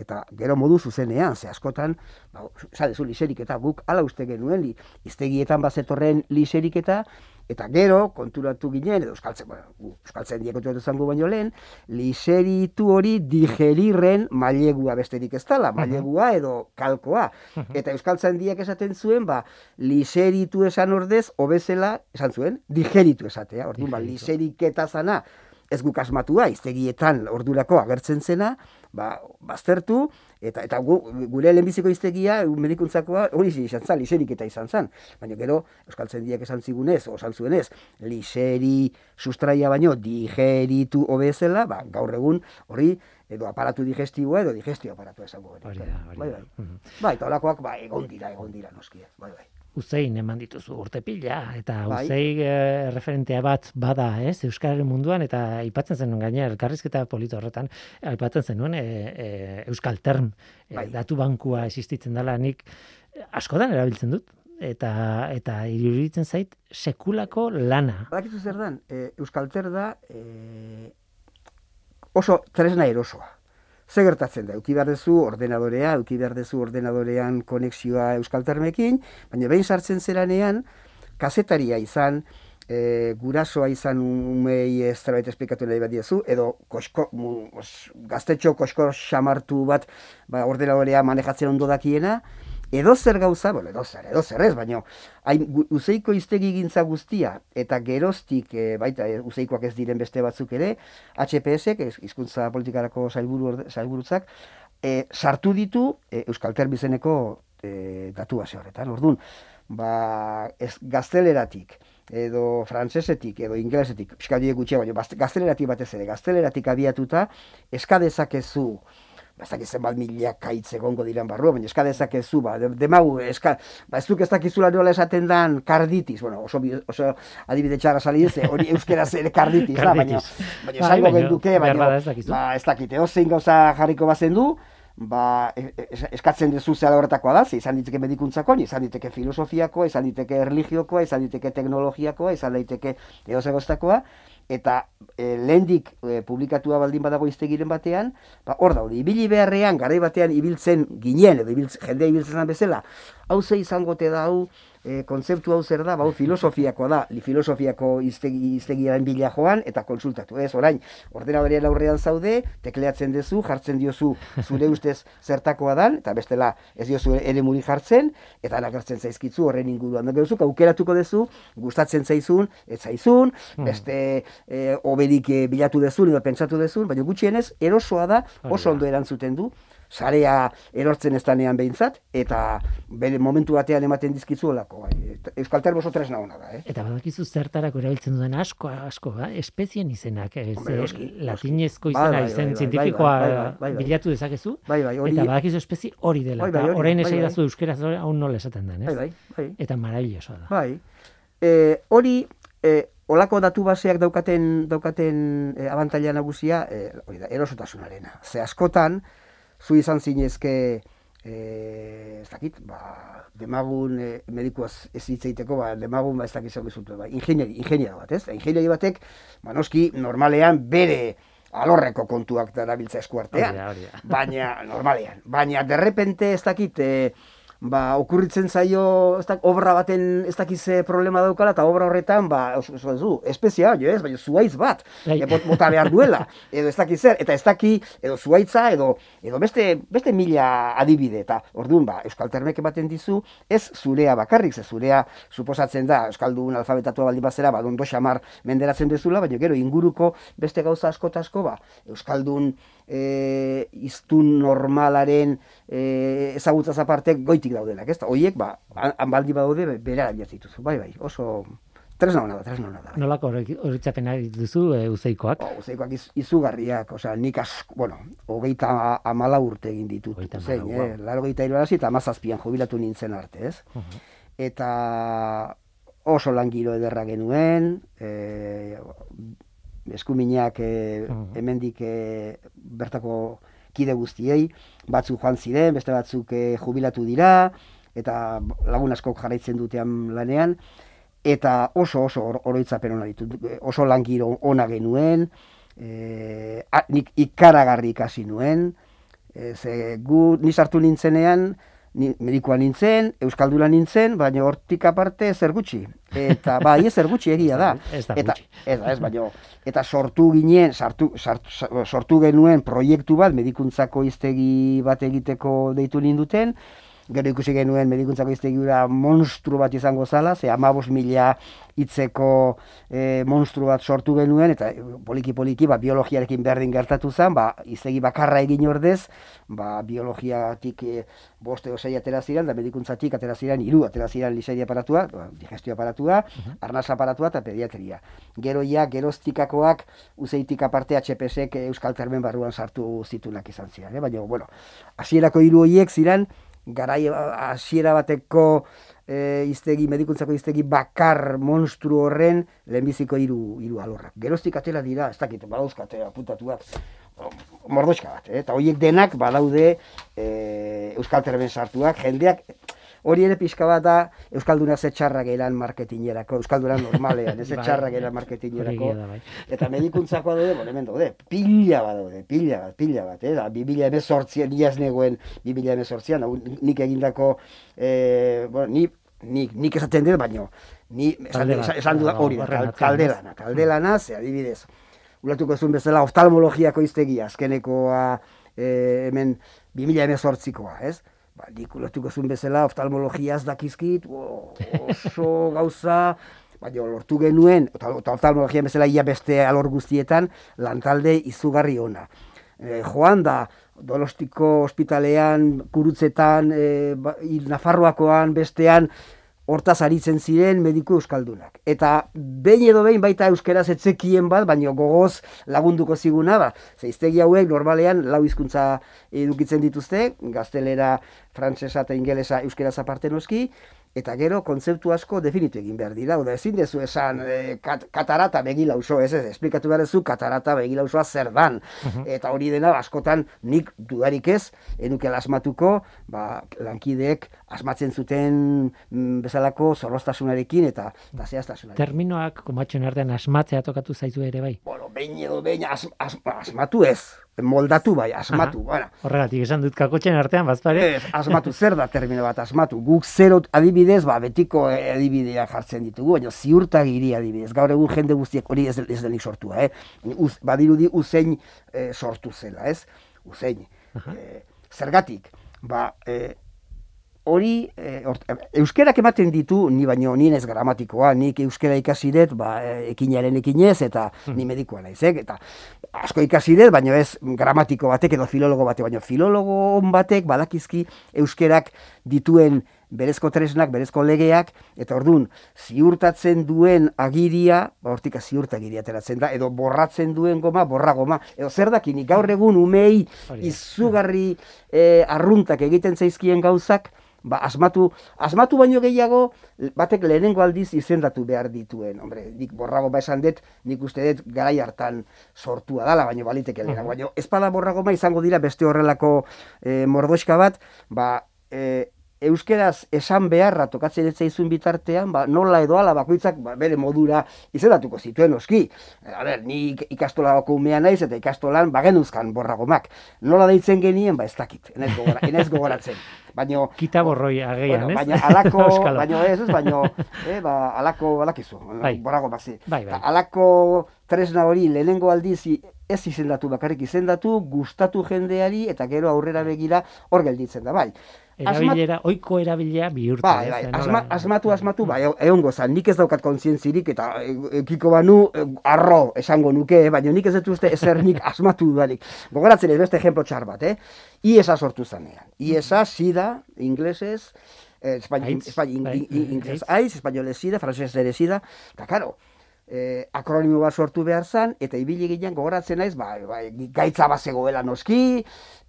eta gero modu zuzenean, ze askotan, ba, zadezu liserik eta guk ala uste genuen, li, iztegietan bazetorren liserik eta, eta gero, konturatu ginen, edo euskaltzen, bueno, euskaltzen dieko tuetu zango baino lehen, liseritu hori digerirren mailegua besterik ez dala, mailegua edo kalkoa. Eta euskaltzen diak esaten zuen, ba, liseritu esan ordez, hobezela, esan zuen, digeritu esatea. Orduan, ba, liseriketa zana, ez guk asmatua, iztegietan ordurako agertzen zena, ba, baztertu, eta eta gu, gure lehenbiziko iztegia, medikuntzakoa, hori izan zan, liseriketa izan zan. Baina gero, Euskaltzen diak esan zigunez, o esan zuenez, liseri sustraia baino, digeritu hobezela, ba, gaur egun, hori, edo aparatu digestiboa, edo digestio aparatu esango. Hori da, hori Bai, da. bai. Mhm. Bai, eta holakoak, ba, egon dira, egon dira, noski, bai, bai. Uzein eman dituzu urte pila, eta Bai. uzei eh, referentea bat bada, ez, Euskararen munduan, eta aipatzen zenuen gainera, elkarrizketa polito horretan, aipatzen zenuen e, e, Euskal Term, e, Bai. datu bankua existitzen dela, nik askotan erabiltzen dut, eta eta iruditzen zait sekulako lana. Badakizu zer dan, e, Euskalter da e, oso tresna erosoa. Ze gertatzen da, euki behar dezu ordenadorea, euki behar dezu ordenadorean konexioa Euskaltermekin, baina behin sartzen zeranean, kazetaria izan, e, gurasoa izan umei zerbait esplikatu nahi bat diezu, edo kosko, mu, os, gaztetxo kosko xamartu bat ba, ordenadorea manejatzen ondo dakiena, edo zer gauza, bueno, edo zer, edo zer ez, baina hain, uzeiko iztegi gintza guztia, eta geroztik, e, baita e, uzeikoak ez diren beste batzuk ere, HPS, hizkuntza politikarako sailburu orde- sailburutzak, e, sartu ditu e, Euskal Terbizeneko e, datu base horretan. Orduan, ba, ez gazteleratik, edo frantsesetik, edo inglesetik, piskadie gutxe, baina gazteleratik batez ere, gazteleratik abiatuta, eskadezakezu, bazak ezen bat milak kaitze gongo diren barru, baina eska dezakezu, ba, demagu, eska, ba, ez duk ez dakizula nola esaten dan karditis, bueno, oso, oso adibide txarra sali ez, hori euskera zer karditis, da, baina, baina esango bai, genduke, baina, ba, ez dakite, ozein gauza jarriko bazen du, ba, e, e, eskatzen duzu zela horretakoa da, izan diteke medikuntzakoa, izan diteke filosofiakoa, izan diteke erligiokoa, izan diteke teknologiakoa, izan daiteke eosegostakoa, eta e, lehendik e, publikatua baldin badago iztegiren batean, ba, hor daude, ibili beharrean, garai batean ibiltzen ginen, edo ibiltzen, jendea ibiltzen bezala, hau ze izango te da hau, e, kontzeptu hau zer da, bau filosofiakoa da, li filosofiako iztegi, iztegiaren bila joan, eta konsultatu, ez, orain, ordenadorean aurrean zaude, tekleatzen duzu, jartzen diozu zure ustez zertakoa dan, eta bestela ez diozu ere muri jartzen, eta nagertzen zaizkitzu horren inguruan. Da gehuzu, aukeratuko duzu, gustatzen zaizun, ez zaizun, hmm. beste e, oberik e, bilatu dezun, edo pentsatu dezun, baina gutxienez, erosoa da, oso ondo erantzuten du, sarea erortzen ez danean behintzat, eta bere momentu batean ematen dizkizu olako. Bai. Euskal Terbo oso tresna hona da. Eh? Eta badakizu zertarako erabiltzen duen asko, asko, ba? espezien izenak, ez, latinezko izena bai, bai, izen zientifikoa bilatu dezakezu, bai, bai, hori... eta badakizu espezie hori dela, bai, bai, eta orain esai dazu euskera hau nola esaten den, ez? Bai, bai, bai. Eta maravilloso da. Bai, e, hori, e, olako datu baseak daukaten daukaten e, abantaila nagusia, e, hori da, erosotasunarena. Ze askotan, zu izan zinezke e, ez dakit, ba, demagun e, medikuaz ez hitzeiteko, ba, demagun ba, ez dakit zer bezut, ba, ingenieri, ingenieri bat, ez? Ingenieri batek, ba, noski, normalean bere alorreko kontuak darabiltza eskuartean, baina, normalean, baina, derrepente ez dakit, e, ba, okurritzen zaio ez da, obra baten ez dakize problema daukala, eta obra horretan, ba, oso, oso, oso, espezia, jo ez, baina zuaitz bat, bai. e, bota behar duela, edo ez dakizer, eta ez daki, edo zuaitza, edo, edo beste, beste mila adibide, eta orduan, ba, Euskal Termek ematen dizu, ez zurea bakarrik, ze zurea suposatzen da, Euskaldun alfabetatua baldin bazera, ba, dondo xamar menderatzen dezula, baina gero inguruko beste gauza asko asko, ba, Euskaldun e, iztun normalaren e, ezagutza zaparte goitik daudenak, ez da? Oiek, ba, han baldi badaude, bera dituzu, bai, bai, oso tresna hona da, tresna hona da. Nolako horitzapena duzu e, uzeikoak? O, uzeikoak iz, izugarriak, osea, nik asko, bueno, hogeita amala urte egin ditut, zein, eh? Laro gehieta iruarazi eta amazazpian jubilatu nintzen arte, ez? Eta oso langiro ederra genuen, e, eskuminak e, hemendik e, bertako kide guztiei, batzuk joan ziren, beste batzuk e, jubilatu dira, eta lagun askok jarraitzen dutean lanean, eta oso oso oroitzapen hona ditu, oso langiro ona genuen, e, nik ikaragarri ikasi nuen, e, ze gu nizartu nintzenean, ni, medikoa nintzen, euskaldula nintzen, baina hortik aparte zer gutxi. Eta bai, ez zer gutxi egia da. Ez da eta, ez, ez, baina, eta sortu ginen, sartu, sartu, sortu genuen proiektu bat, medikuntzako iztegi bat egiteko deitu ninduten, gero ikusi genuen medikuntzako iztegiura monstru bat izango zala, ze amabos mila hitzeko e, monstru bat sortu genuen, eta poliki-poliki ba, biologiarekin berdin gertatu zen, ba, iztegi bakarra egin ordez, ba, biologiatik e, boste osei atera ziren, da medikuntzatik atera ziren, iru atera ziren liseri aparatua, ba, digestio aparatua, uh arnaz aparatua eta pediatria. Gero ja, geroztikakoak, uzeitik aparte HPSek Euskal Termen barruan sartu zitunak izan ziren, eh? baina, bueno, hasierako hiru horiek ziren, garai hasiera bateko e, iztegi, medikuntzako iztegi bakar monstru horren lehenbiziko hiru hiru alorrak. Geroztik atela dira, ez dakit, badauzkate apuntatuak, mordoska bat, eh? eta horiek denak badaude e, Euskal Terben sartuak, jendeak, hori ere pixka bat da Euskalduna ze txarra gehiagoan marketingerako, Euskalduna normalean, ez bai, txarra gehiagoan marketingerako. Bai. Eta medikuntzako daude, bon, hemen daude, pila bat daude, pila bat, pila bat, eh? da, bibila emezortzian, niaz negoen bibila emezortzian, nik egindako, eh, bueno, ni, nik, nik esaten dut, baino, ni esan, esan, dut hori taldelana, taldelana, ze adibidez, ulatuko zuen bezala oftalmologiako iztegia, azkenekoa, eh, hemen, 2000 emezortzikoa, ez? Ba, nik ulertuko zuen bezala, oftalmologiaz dakizkit, oso gauza, baina lortu genuen, eta oftalmologia bezala ia beste alor guztietan, lantalde izugarri ona. e, joan da, Dolostiko ospitalean, kurutzetan, e, ba, Nafarroakoan, bestean, hortaz aritzen ziren mediku euskaldunak. Eta behin edo behin baita euskeraz etzekien bat, baino gogoz lagunduko ziguna, ba, zeiztegi hauek normalean lau hizkuntza edukitzen dituzte, gaztelera, frantsesa eta ingelesa euskeraz aparte noski, eta gero kontzeptu asko definitu egin behar dira. Oda ezin dezu esan e, kat, katarata begilauzo, ez ez, esplikatu behar zu katarata begilauzoa zer dan. Eta hori dena askotan nik dudarik ez, enuke asmatuko, ba, lankideek asmatzen zuten mm, bezalako zorrostasunarekin eta da zehaztasunarekin. Terminoak komatxon artean asmatzea tokatu zaizu ere bai. Bueno, behin edo behin as, as, asmatu ez, moldatu bai, asmatu. Bueno, Horregatik esan dut kakotxen artean bazpare. Ez, asmatu zer da termino bat asmatu. Guk zerot adibidez, ba, betiko adibidea jartzen ditugu, baina ziurtagiri adibidez. Gaur egun jende guztiek hori ez, ez denik sortua, eh? Uz, badirudi uzein eh, sortu zela, ez? Uzein. Eh, zergatik, ba, eh, hori e, euskerak ematen ditu ni baino ni ez gramatikoa nik euskera ikasi dut ba ekinaren ekinez eta hmm. ni medikoa naiz eh? eta asko ikasi dut baino ez gramatiko batek edo filologo batek baino filologo batek badakizki euskerak dituen berezko tresnak, berezko legeak, eta ordun ziurtatzen duen agiria, ba, hortik ziurta agiria ateratzen da, edo borratzen duen goma, borra goma, edo zer dakinik, gaur egun umei izugarri e, arruntak egiten zaizkien gauzak, ba, asmatu, asmatu baino gehiago, batek lehenengo aldiz izendatu behar dituen. Hombre, nik borrago ba esan dut, nik uste dut garai hartan sortua dala, baino baliteke lehena. Uh -huh. espada borrago ma izango dira beste horrelako e, mordoska bat, ba, e, euskeraz esan beharra tokatzen ez zaizun bitartean, ba, nola edo ala bakoitzak ba, bere modura izendatuko zituen oski. A ber, ni ikastola bako umea naiz eta ikastolan bagenuzkan borragomak. Nola deitzen genien, ba ez dakit, enez, gogora, enez gogoratzen. Baino, Kita borroi ageian, bueno, ez? Baina alako, baino ez, baino, eh, ba, alako, balakizu, bai. borrago bazi. Bai, bai. Alako tresna hori lehenengo aldiz ez izendatu bakarrik izendatu, gustatu jendeari eta gero aurrera begira hor gelditzen da, bai erabilera, Asmat... oiko erabilera bihurtu. Bai, bai, asma, asmatu, asmatu, bai, egon gozan, nik ez daukat kontzientzirik eta ekiko banu e, arro esango nuke, eh, baina nik ez dut uste ezer nik asmatu dudanik. Gogoratzen ez beste ejemplo txar bat, eh? IESA sortu zanean. IESA, SIDA, inglesez, eh, espain, espain, in, in, in, inglés, aiz, espainolez SIDA, francés ere SIDA, eta karo, eh, akronimo bat sortu behar zan, eta ibili ginen gogoratzen naiz, bai, bai, gaitza bat zegoela noski,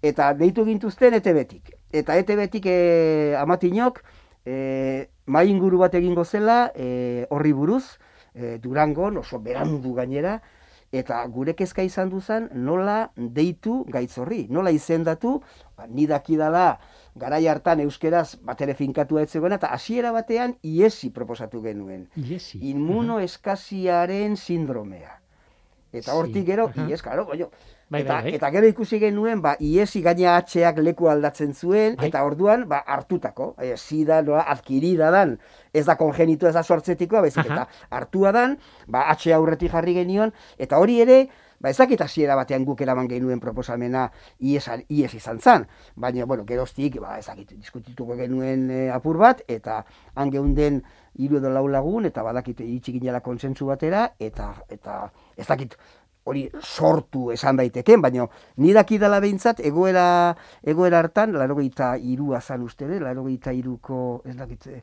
eta deitu gintuzten ete betik eta ete betik e, amatinok e, mai inguru bat egingo zela e, horri buruz, e, Durangon oso berandu gainera, eta gure kezka izan duzan nola deitu gaitz horri, nola izendatu, ba, ni dakidala garai hartan euskeraz batere finkatu ez zegoen, eta hasiera batean iesi proposatu genuen. Iesi. Inmunoeskasiaren sindromea. Eta hortik gero, ies, karo, Bai, eta, bai, bai. eta gero ikusi genuen, ba, iesi gaina atxeak leku aldatzen zuen, bai. eta orduan, ba, hartutako, e, zida, noa, adkirida dan, ez da kongenitu ez da sortzetikoa, bezik, eta hartua dan, ba, atxe aurretik jarri genion, eta hori ere, ba, ezakit hasiera batean guk eraman genuen proposamena ies, ies izan zan, baina, bueno, geroztik, ba, ezakit, diskutituko genuen e, apur bat, eta han geunden hiru edo lau lagun, eta badakite itxikin jala konsentsu batera, eta, eta ezakit, hori sortu esan daiteken, baina ni dela behintzat egoera egoera hartan, laro gehieta irua zan uste, laro iruko, ez dakitze,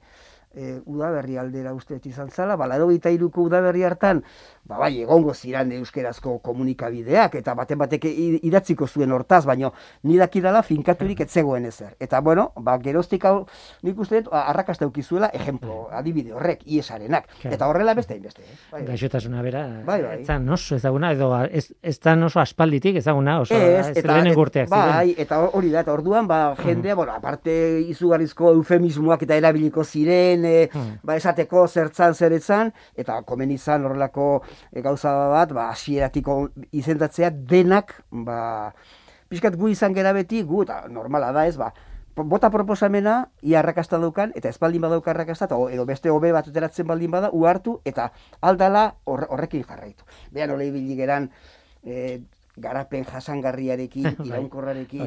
e, udaberri aldera uste izan zala, ba, laro gehieta iruko udaberri hartan, ba, bai, egongo ziran euskerazko komunikabideak, eta baten batek idatziko zuen hortaz, baino ni dakidala finkaturik etzegoen ezer. Eta, bueno, ba, geroztik hau, nik uste dut, arrakasta ukizuela, ejemplo, bai. adibide horrek, iesarenak. Eta horrela beste beste. Eh? Bai, bai. Gaixotasuna bera, bai, bai. ez oso ezaguna, edo ez, ez oso aspalditik ezaguna, oso ez, eta, urteak Bai, eta hori da, eta orduan, ba, jendea, mm. bueno, aparte izugarrizko eufemismoak eta erabiliko ziren, e, ba, esateko zertzan zeretzan, eta komen izan horrelako e, gauza bat, ba, asieratiko izendatzea denak, ba, pixkat gu izan gera beti, gu, eta normala da ez, ba, bota proposamena, ia arrakasta daukan, eta ez baldin badauka arrakasta, eta edo beste hobe bat eteratzen baldin bada, uartu, eta aldala horrekin jarraitu. Behan, ole ibili geran, e, garapen jasangarriarekin, bai, iraunkorrarekin,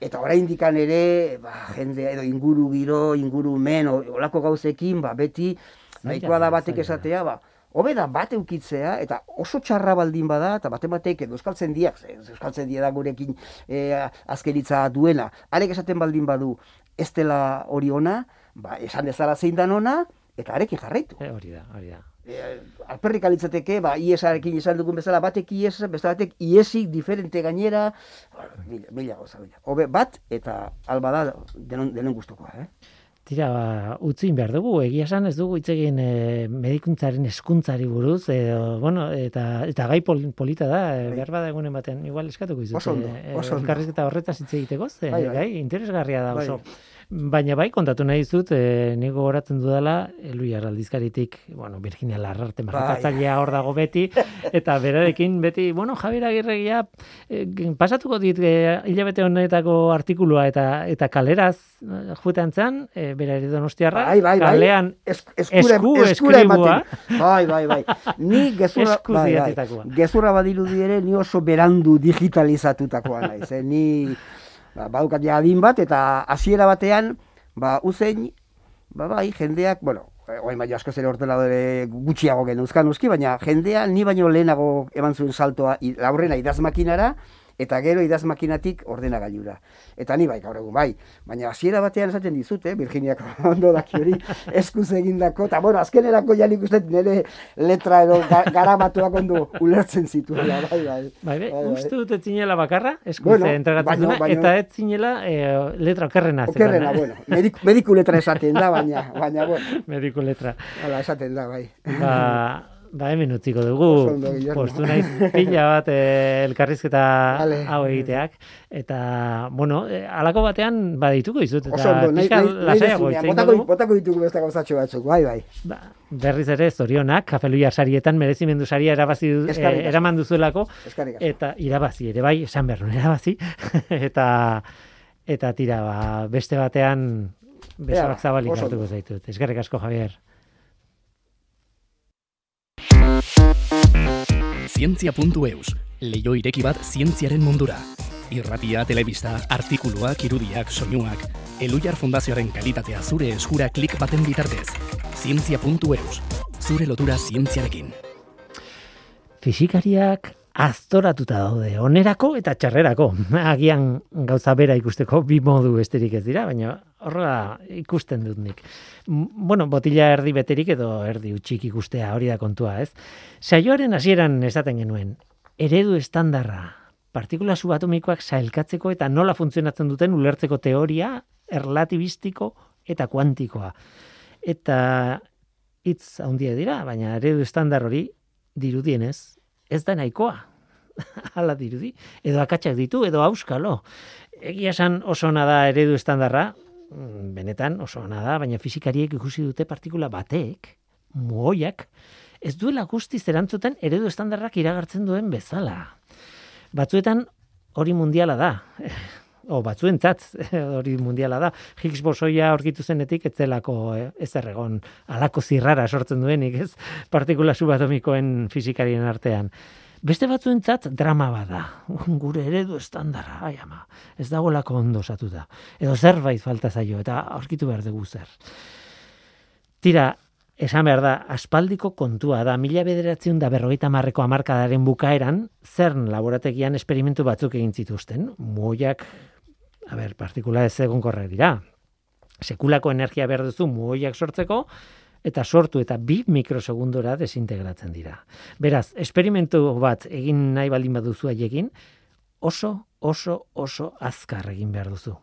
eta orain dikan ere, ba, jende, edo inguru giro, inguru men, olako gauzekin, ba, beti, nahikoa da batek esatea, ba, hobe da bat eukitzea, eta oso txarra baldin bada, eta bate batek edo euskaltzen diak, ze, euskaltzen dia da gurekin e, azkeritza duena, arek esaten baldin badu, ez dela hori ona, ba, esan dezala zein dan ona, eta arekin jarraitu. E, hori da, hori da. E, alperrik alitzateke, ba, iesarekin izan dugun bezala, batek ies, beste batek iesik diferente gainera, ba, mila, mila gauza, mila. Hobe, bat, eta alba da denon, denon gustukoa, eh? Tira, ba, utzin behar dugu, egia esan ez dugu hitz egin e, medikuntzaren eskuntzari buruz, e, bueno, eta, eta gai pol, polita da, e, Bai. behar bada egunen baten, igual eskatuko izut. Oso ondo, oso ondo. elkarrizketa horretaz hitz egiteko, ze, Bai, bai. gai, interesgarria da Bai. Baina bai, kontatu nahi dizut, e, nik gogoratzen dudala, Eluiar aldizkaritik, bueno, Virginia Larrarte markatzailea hor dago beti, eta berarekin beti, bueno, Javier Agirregia, e, pasatuko dit e, hilabete honetako artikulua eta eta kaleraz juetan zen, e, berari donostiarra, Bai, bai, bai. kalean Es, eskura, Esku eskura eskribua. Bai, bai, bai. Ni gezurra, bai, bai. gezurra badirudi ere ni oso berandu digitalizatutakoa naiz. Eh? Ni ba, badukat ja adin bat eta hasiera batean ba uzein ba bai jendeak, bueno, eh, orain baino askoz ere ordenadore gutxiago geneuzkan uski, baina jendea ni baino lehenago eman zuen saltoa laurrena idaz makinara eta gero idaz makinatik ordenagailura. Eta ni bai gaur egun bai, baina hasiera batean esaten dizut, eh, Virginiak ondo daki hori eskuz egindako, eta bueno, azkenerako ja nik uste dut nire letra edo ga, garamatuak ondo ulertzen zituela, bai, bai. Bai, be, Bai, bai. uste dut ez zinela bakarra, eskuze Bueno, entregatzen baino- eta ez zinela e, letra okerrena. Okerrena, zegoen, eh? bueno, mediku, mediku letra esaten da, baina, baina, bueno, Mediku letra. hala esaten da, bai. Ba, ba hemen utziko dugu, postu naiz pila bat eh, elkarrizketa Vale. hau egiteak, eta, bueno, eh, halako batean badituko izut, eta Oso pixka lasaiago egingo botako, ditugu beste gauzatxo batzuk, bai, bai. Ba, berriz ere zorionak, kafeluia sarietan merezimendu saria erabazi eh, eraman duzuelako, eta irabazi ere bai, esan behar nuen irabazi, eta eta tira, ba, beste batean besoak Ea, zabalik hartuko zaitut. Eskerrik asko, Javier. Zientzia.eus, leio ireki bat zientziaren mundura. Irratia, telebista, artikuluak, irudiak, soinuak, Elujar Fundazioaren kalitatea zure eskura klik baten bitartez. Zientzia.eus, zure lotura zientziarekin. Fisikariak aztoratuta daude, onerako eta txarrerako. Agian gauza bera ikusteko bi modu besterik ez dira, baina horrela ikusten dut nik. Bueno, botila erdi beterik edo erdi utxik ikustea hori da kontua, ez? Saioaren hasieran esaten genuen, eredu estandarra, partikula subatomikoak sailkatzeko eta nola funtzionatzen duten ulertzeko teoria erlatibistiko eta kuantikoa. Eta hitz handia dira, baina eredu estandar hori dirudienez ez da nahikoa. Hala dirudi. Edo akatsak ditu, edo auskalo. Egia esan oso da eredu estandarra, mm, benetan oso da, baina fisikariek ikusi dute partikula batek, muoiak, ez duela guztiz erantzuten eredu estandarrak iragartzen duen bezala. Batzuetan hori mundiala da. O batzuentzat hori mundiala da. Higgs bosoia aurkitu zenetik ez zelako eh, ezer egon alako zirrara sortzen duenik, ez? Partikula subatomikoen fizikarien artean. Beste batzuentzat drama bada. Gure eredu estandarra, ai ama, ez dagoelako ondo osatuta. Edo zerbait falta zaio eta aurkitu behar dugu zer. Tira, esan behar da, aspaldiko kontua da, mila bederatzen da berrogeita marreko amarkadaren bukaeran, CERN laborategian esperimentu batzuk egin zituzten. Muoiak, a ber, partikula ez egonkorrak dira. Sekulako energia behar duzu muoiak sortzeko, eta sortu eta bi mikrosegundora desintegratzen dira. Beraz, esperimentu bat egin nahi baldin baduzu haiekin, oso, oso, oso azkar egin behar duzu.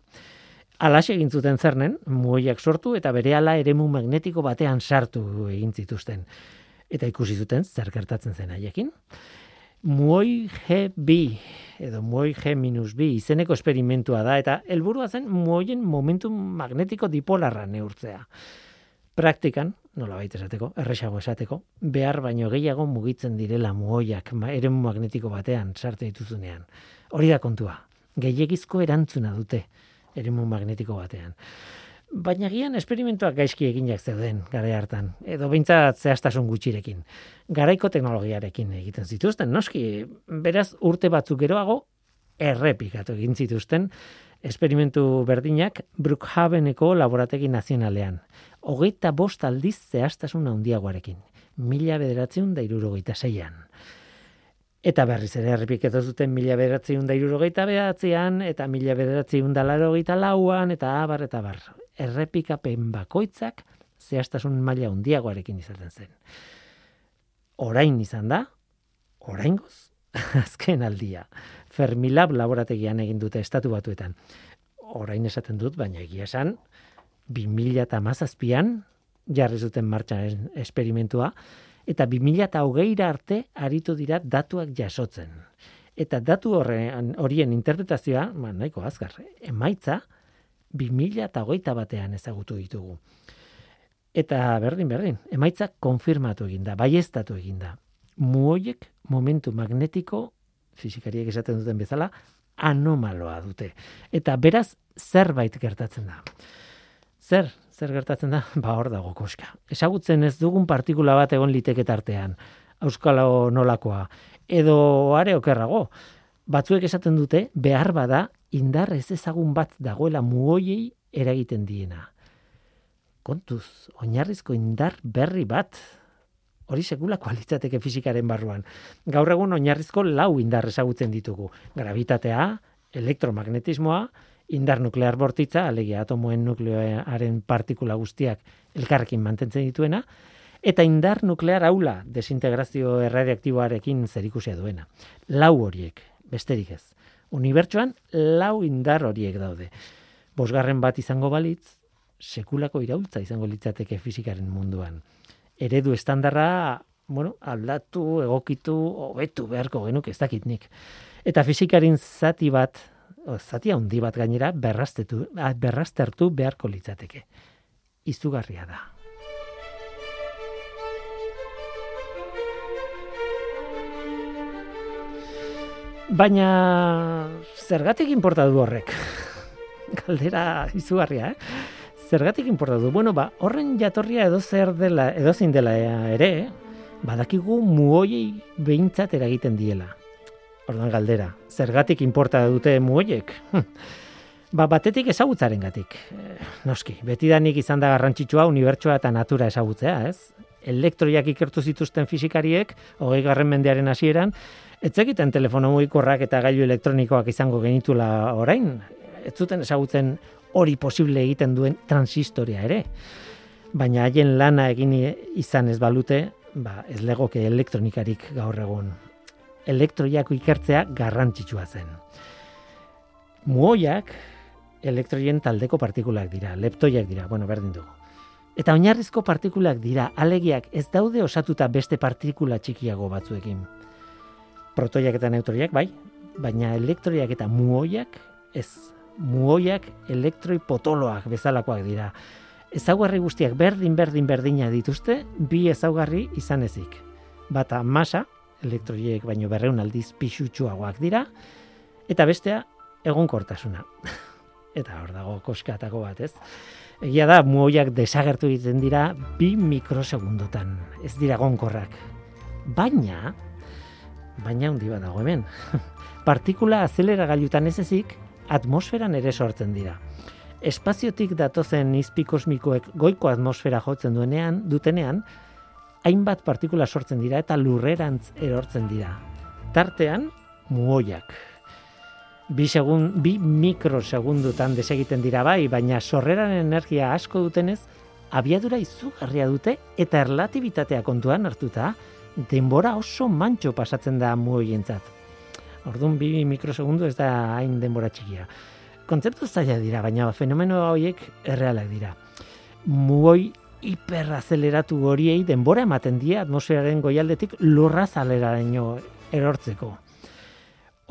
Alaxe egin zuten zernen, muoiak sortu eta berehala eremu magnetiko batean sartu egin zituzten. Eta ikusi zuten zer gertatzen zen haiekin. Muoi G2 edo muoi G-B izeneko esperimentua da eta helburua zen muoien momentu magnetiko dipolarra neurtzea. Praktikan, nola baita esateko, erresago esateko, behar baino gehiago mugitzen direla muoiak eremu magnetiko batean sartu dituzunean. Hori da kontua. Gehiegizko erantzuna dute eremu magnetiko batean. Baina gian esperimentuak gaizki eginak zeuden gara hartan, edo behintzat zehaztasun gutxirekin. Garaiko teknologiarekin egiten zituzten, noski, beraz urte batzuk geroago errepikatu egin zituzten esperimentu berdinak Brookhaveneko laborategi nazionalean. Hogeita bost aldiz zehaztasun handiagoarekin. mila bederatzeun da irurogeita zeian. Eta berriz ere errepiketu zuten mila bederatzeun da irurogeita behatzean, eta mila bederatzeun da larogeita lauan, eta abar, eta bar. Errepikapen bakoitzak, zehaztasun maila hundiagoarekin izaten zen. Orain izan da, orain goz, azken aldia. Fermilab laborategian egin dute estatu batuetan. Orain esaten dut, baina egia esan, 2000 eta mazazpian, jarri zuten martxan esperimentua, eta 2000 eta hogeira arte aritu dira datuak jasotzen. Eta datu horren, horien interpretazioa, ba, nahiko azkar, emaitza, 2000 eta hogeita batean ezagutu ditugu. Eta berdin, berdin, emaitza konfirmatu eginda, baiestatu eginda. Muoiek momentu magnetiko, fizikariek esaten duten bezala, anomaloa dute. Eta beraz, zerbait gertatzen da. Zer, zer gertatzen da? Ba, hor dago koska. Esagutzen ez dugun partikula bat egon liteke tartean. Euskalo nolakoa. Edo are okerrago. Batzuek esaten dute, behar bada, indar ez ezagun bat dagoela muoiei eragiten diena. Kontuz, oinarrizko indar berri bat, hori sekula kualitateke fizikaren barruan. Gaur egun oinarrizko lau indar ezagutzen ditugu. Gravitatea, elektromagnetismoa, indar nuklear bortitza, alegia atomoen nuklearen partikula guztiak elkarrekin mantentzen dituena, eta indar nuklear aula desintegrazio erradiaktiboarekin zerikusia duena. Lau horiek, besterik ez. Unibertsuan lau indar horiek daude. Bosgarren bat izango balitz, sekulako iraultza izango litzateke fizikaren munduan. Eredu estandarra, bueno, aldatu, egokitu, hobetu beharko genuk ez dakit nik. Eta fizikarin zati bat, o, zati handi bat gainera, berrastetu, berrastertu beharko litzateke. Izugarria da. Baina zergatik inporta du horrek? Galdera izugarria, eh? Zergatik inporta du? Bueno, ba, horren jatorria edo zer dela, edo zein dela ere, badakigu muoiei behintzat eragiten diela. Ordan galdera, zergatik inporta dute muoiek? Hm. Ba, batetik ezagutzaren gatik. Eh, noski, betidanik izan da garrantzitsua unibertsua eta natura ezagutzea, ez? Elektroiak ikertu zituzten fizikariek, hogei garren mendearen hasieran, ez egiten telefono mugikorrak eta gailu elektronikoak izango genitula orain, ez zuten ezagutzen hori posible egiten duen transistoria ere. Baina haien lana egin izan ez balute, ba, ez legoke elektronikarik gaur egun. Elektroiak ikertzea garrantzitsua zen. Muoiak elektroien taldeko partikulak dira, leptoiak dira, bueno, berdin dugu. Eta oinarrizko partikulak dira, alegiak ez daude osatuta beste partikula txikiago batzuekin. Protoiak eta neutroiak, bai, baina elektroiak eta muoiak ez muoiak elektroi potoloak bezalakoak dira. Ezaugarri guztiak berdin berdin berdina dituzte, bi ezaugarri izan ezik. Bata masa, elektroiek baino berreun aldiz pixutsuagoak dira, eta bestea egonkortasuna. eta hor dago koskatako bat, ez? Egia da, muoiak desagertu egiten dira bi mikrosegundotan, ez dira gonkorrak. Baina, baina hundi bat dago hemen, partikula azelera gailutan ez ezik, atmosferan ere sortzen dira. Espaziotik datozen izpi kosmikoek goiko atmosfera jotzen duenean, dutenean, hainbat partikula sortzen dira eta lurrerantz erortzen dira. Tartean, muoiak. Bi, segun, bi mikrosegundutan desegiten dira bai, baina sorreran energia asko dutenez, abiadura izugarria dute eta erlatibitatea kontuan hartuta, denbora oso mantxo pasatzen da muoientzat. Orduan bi mikrosegundu ez da hain denbora txikia. Kontzeptu zaila dira, baina fenomeno horiek errealak dira. Muoi hiperazeleratu horiei denbora ematen die atmosferaren goialdetik lurra zaleraino erortzeko.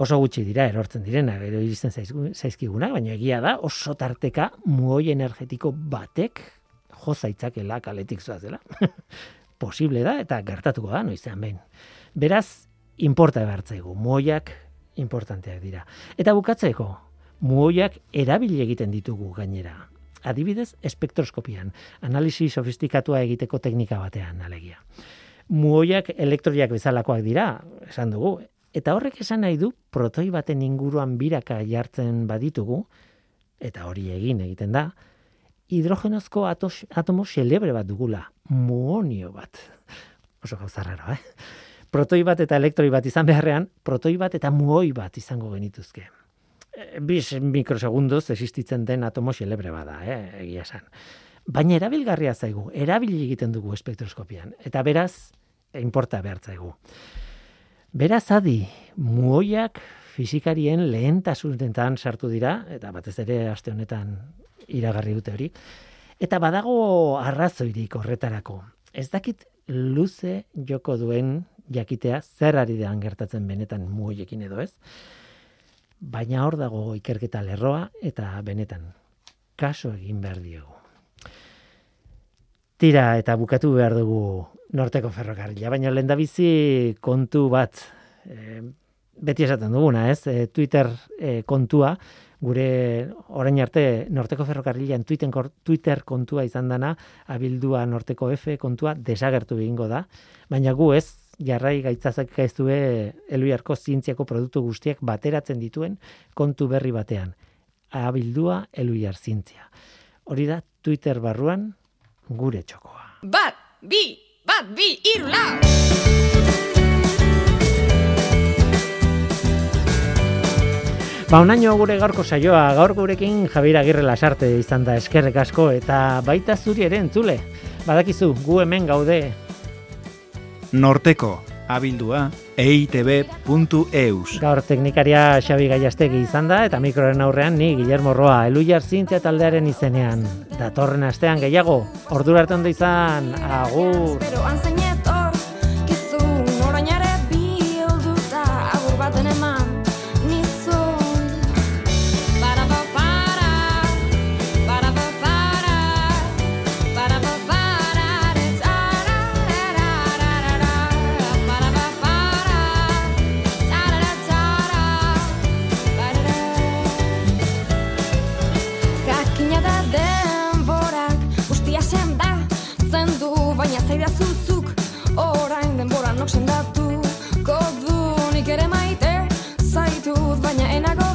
Oso gutxi dira erortzen direna, gero iristen zaizkiguna, baina egia da oso tarteka muoi energetiko batek jo zaitzakela kaletik zoazela. Posible da eta gertatuko da noizean behin. Beraz, importa ebartzaigu. Muoiak importanteak dira. Eta bukatzeko, muoiak erabili egiten ditugu gainera. Adibidez, espektroskopian, analisi sofistikatua egiteko teknika batean, alegia. Muoiak elektroiak bezalakoak dira, esan dugu, eta horrek esan nahi du protoi baten inguruan biraka jartzen baditugu, eta hori egin egiten da, hidrogenozko atos, atomo xelebre bat dugula, muonio bat. oso gauza raro, eh? Protoi bat eta elektroi bat izan beharrean, protoi bat eta muoi bat izango genituzke. E, Bis mikrosegundoz existitzen den atomo xelebre bada, eh? egia esan. Baina erabilgarria zaigu, erabili egiten dugu espektroskopian. Eta beraz, inporta behar zaigu. Beraz adi, muoiak fizikarien lehentasunetan sartu dira, eta batez ere aste honetan iragarri dute hori, eta badago arrazoirik horretarako. Ez dakit luze joko duen jakitea zer ari dean gertatzen benetan muoiekin edo ez, baina hor dago ikerketa lerroa eta benetan kaso egin behar diogu. Tira eta bukatu behar dugu norteko ferrokarrila, baina lehendabizi kontu bat, e, beti esaten duguna, ez? E, Twitter e, kontua, gure orain arte norteko ferrokarrilan Twitter, Twitter kontua izan dana, abildua norteko F kontua desagertu egingo da, baina gu ez, jarrai gaitzazak du eluiarko zientziako produktu guztiak bateratzen dituen kontu berri batean. Abildua eluiar zientzia. Hori da Twitter barruan gure txokoa. Bat, bi, bat, bi, iru, lau! Ba, onaino gure gaurko saioa, gaur gurekin Javier Agirre Lasarte izan da eskerrek asko eta baita zuri ere entzule. Badakizu, gu hemen gaude Norteko, abildua, eitb.eus. Gaur teknikaria Xabi Gaiastegi izan da eta mikroren aurrean ni Guillermo Roa, Eluiar Zintzia taldearen izenean. Datorren astean gehiago, ordura arte ondo izan, agur! Zaitut baina enago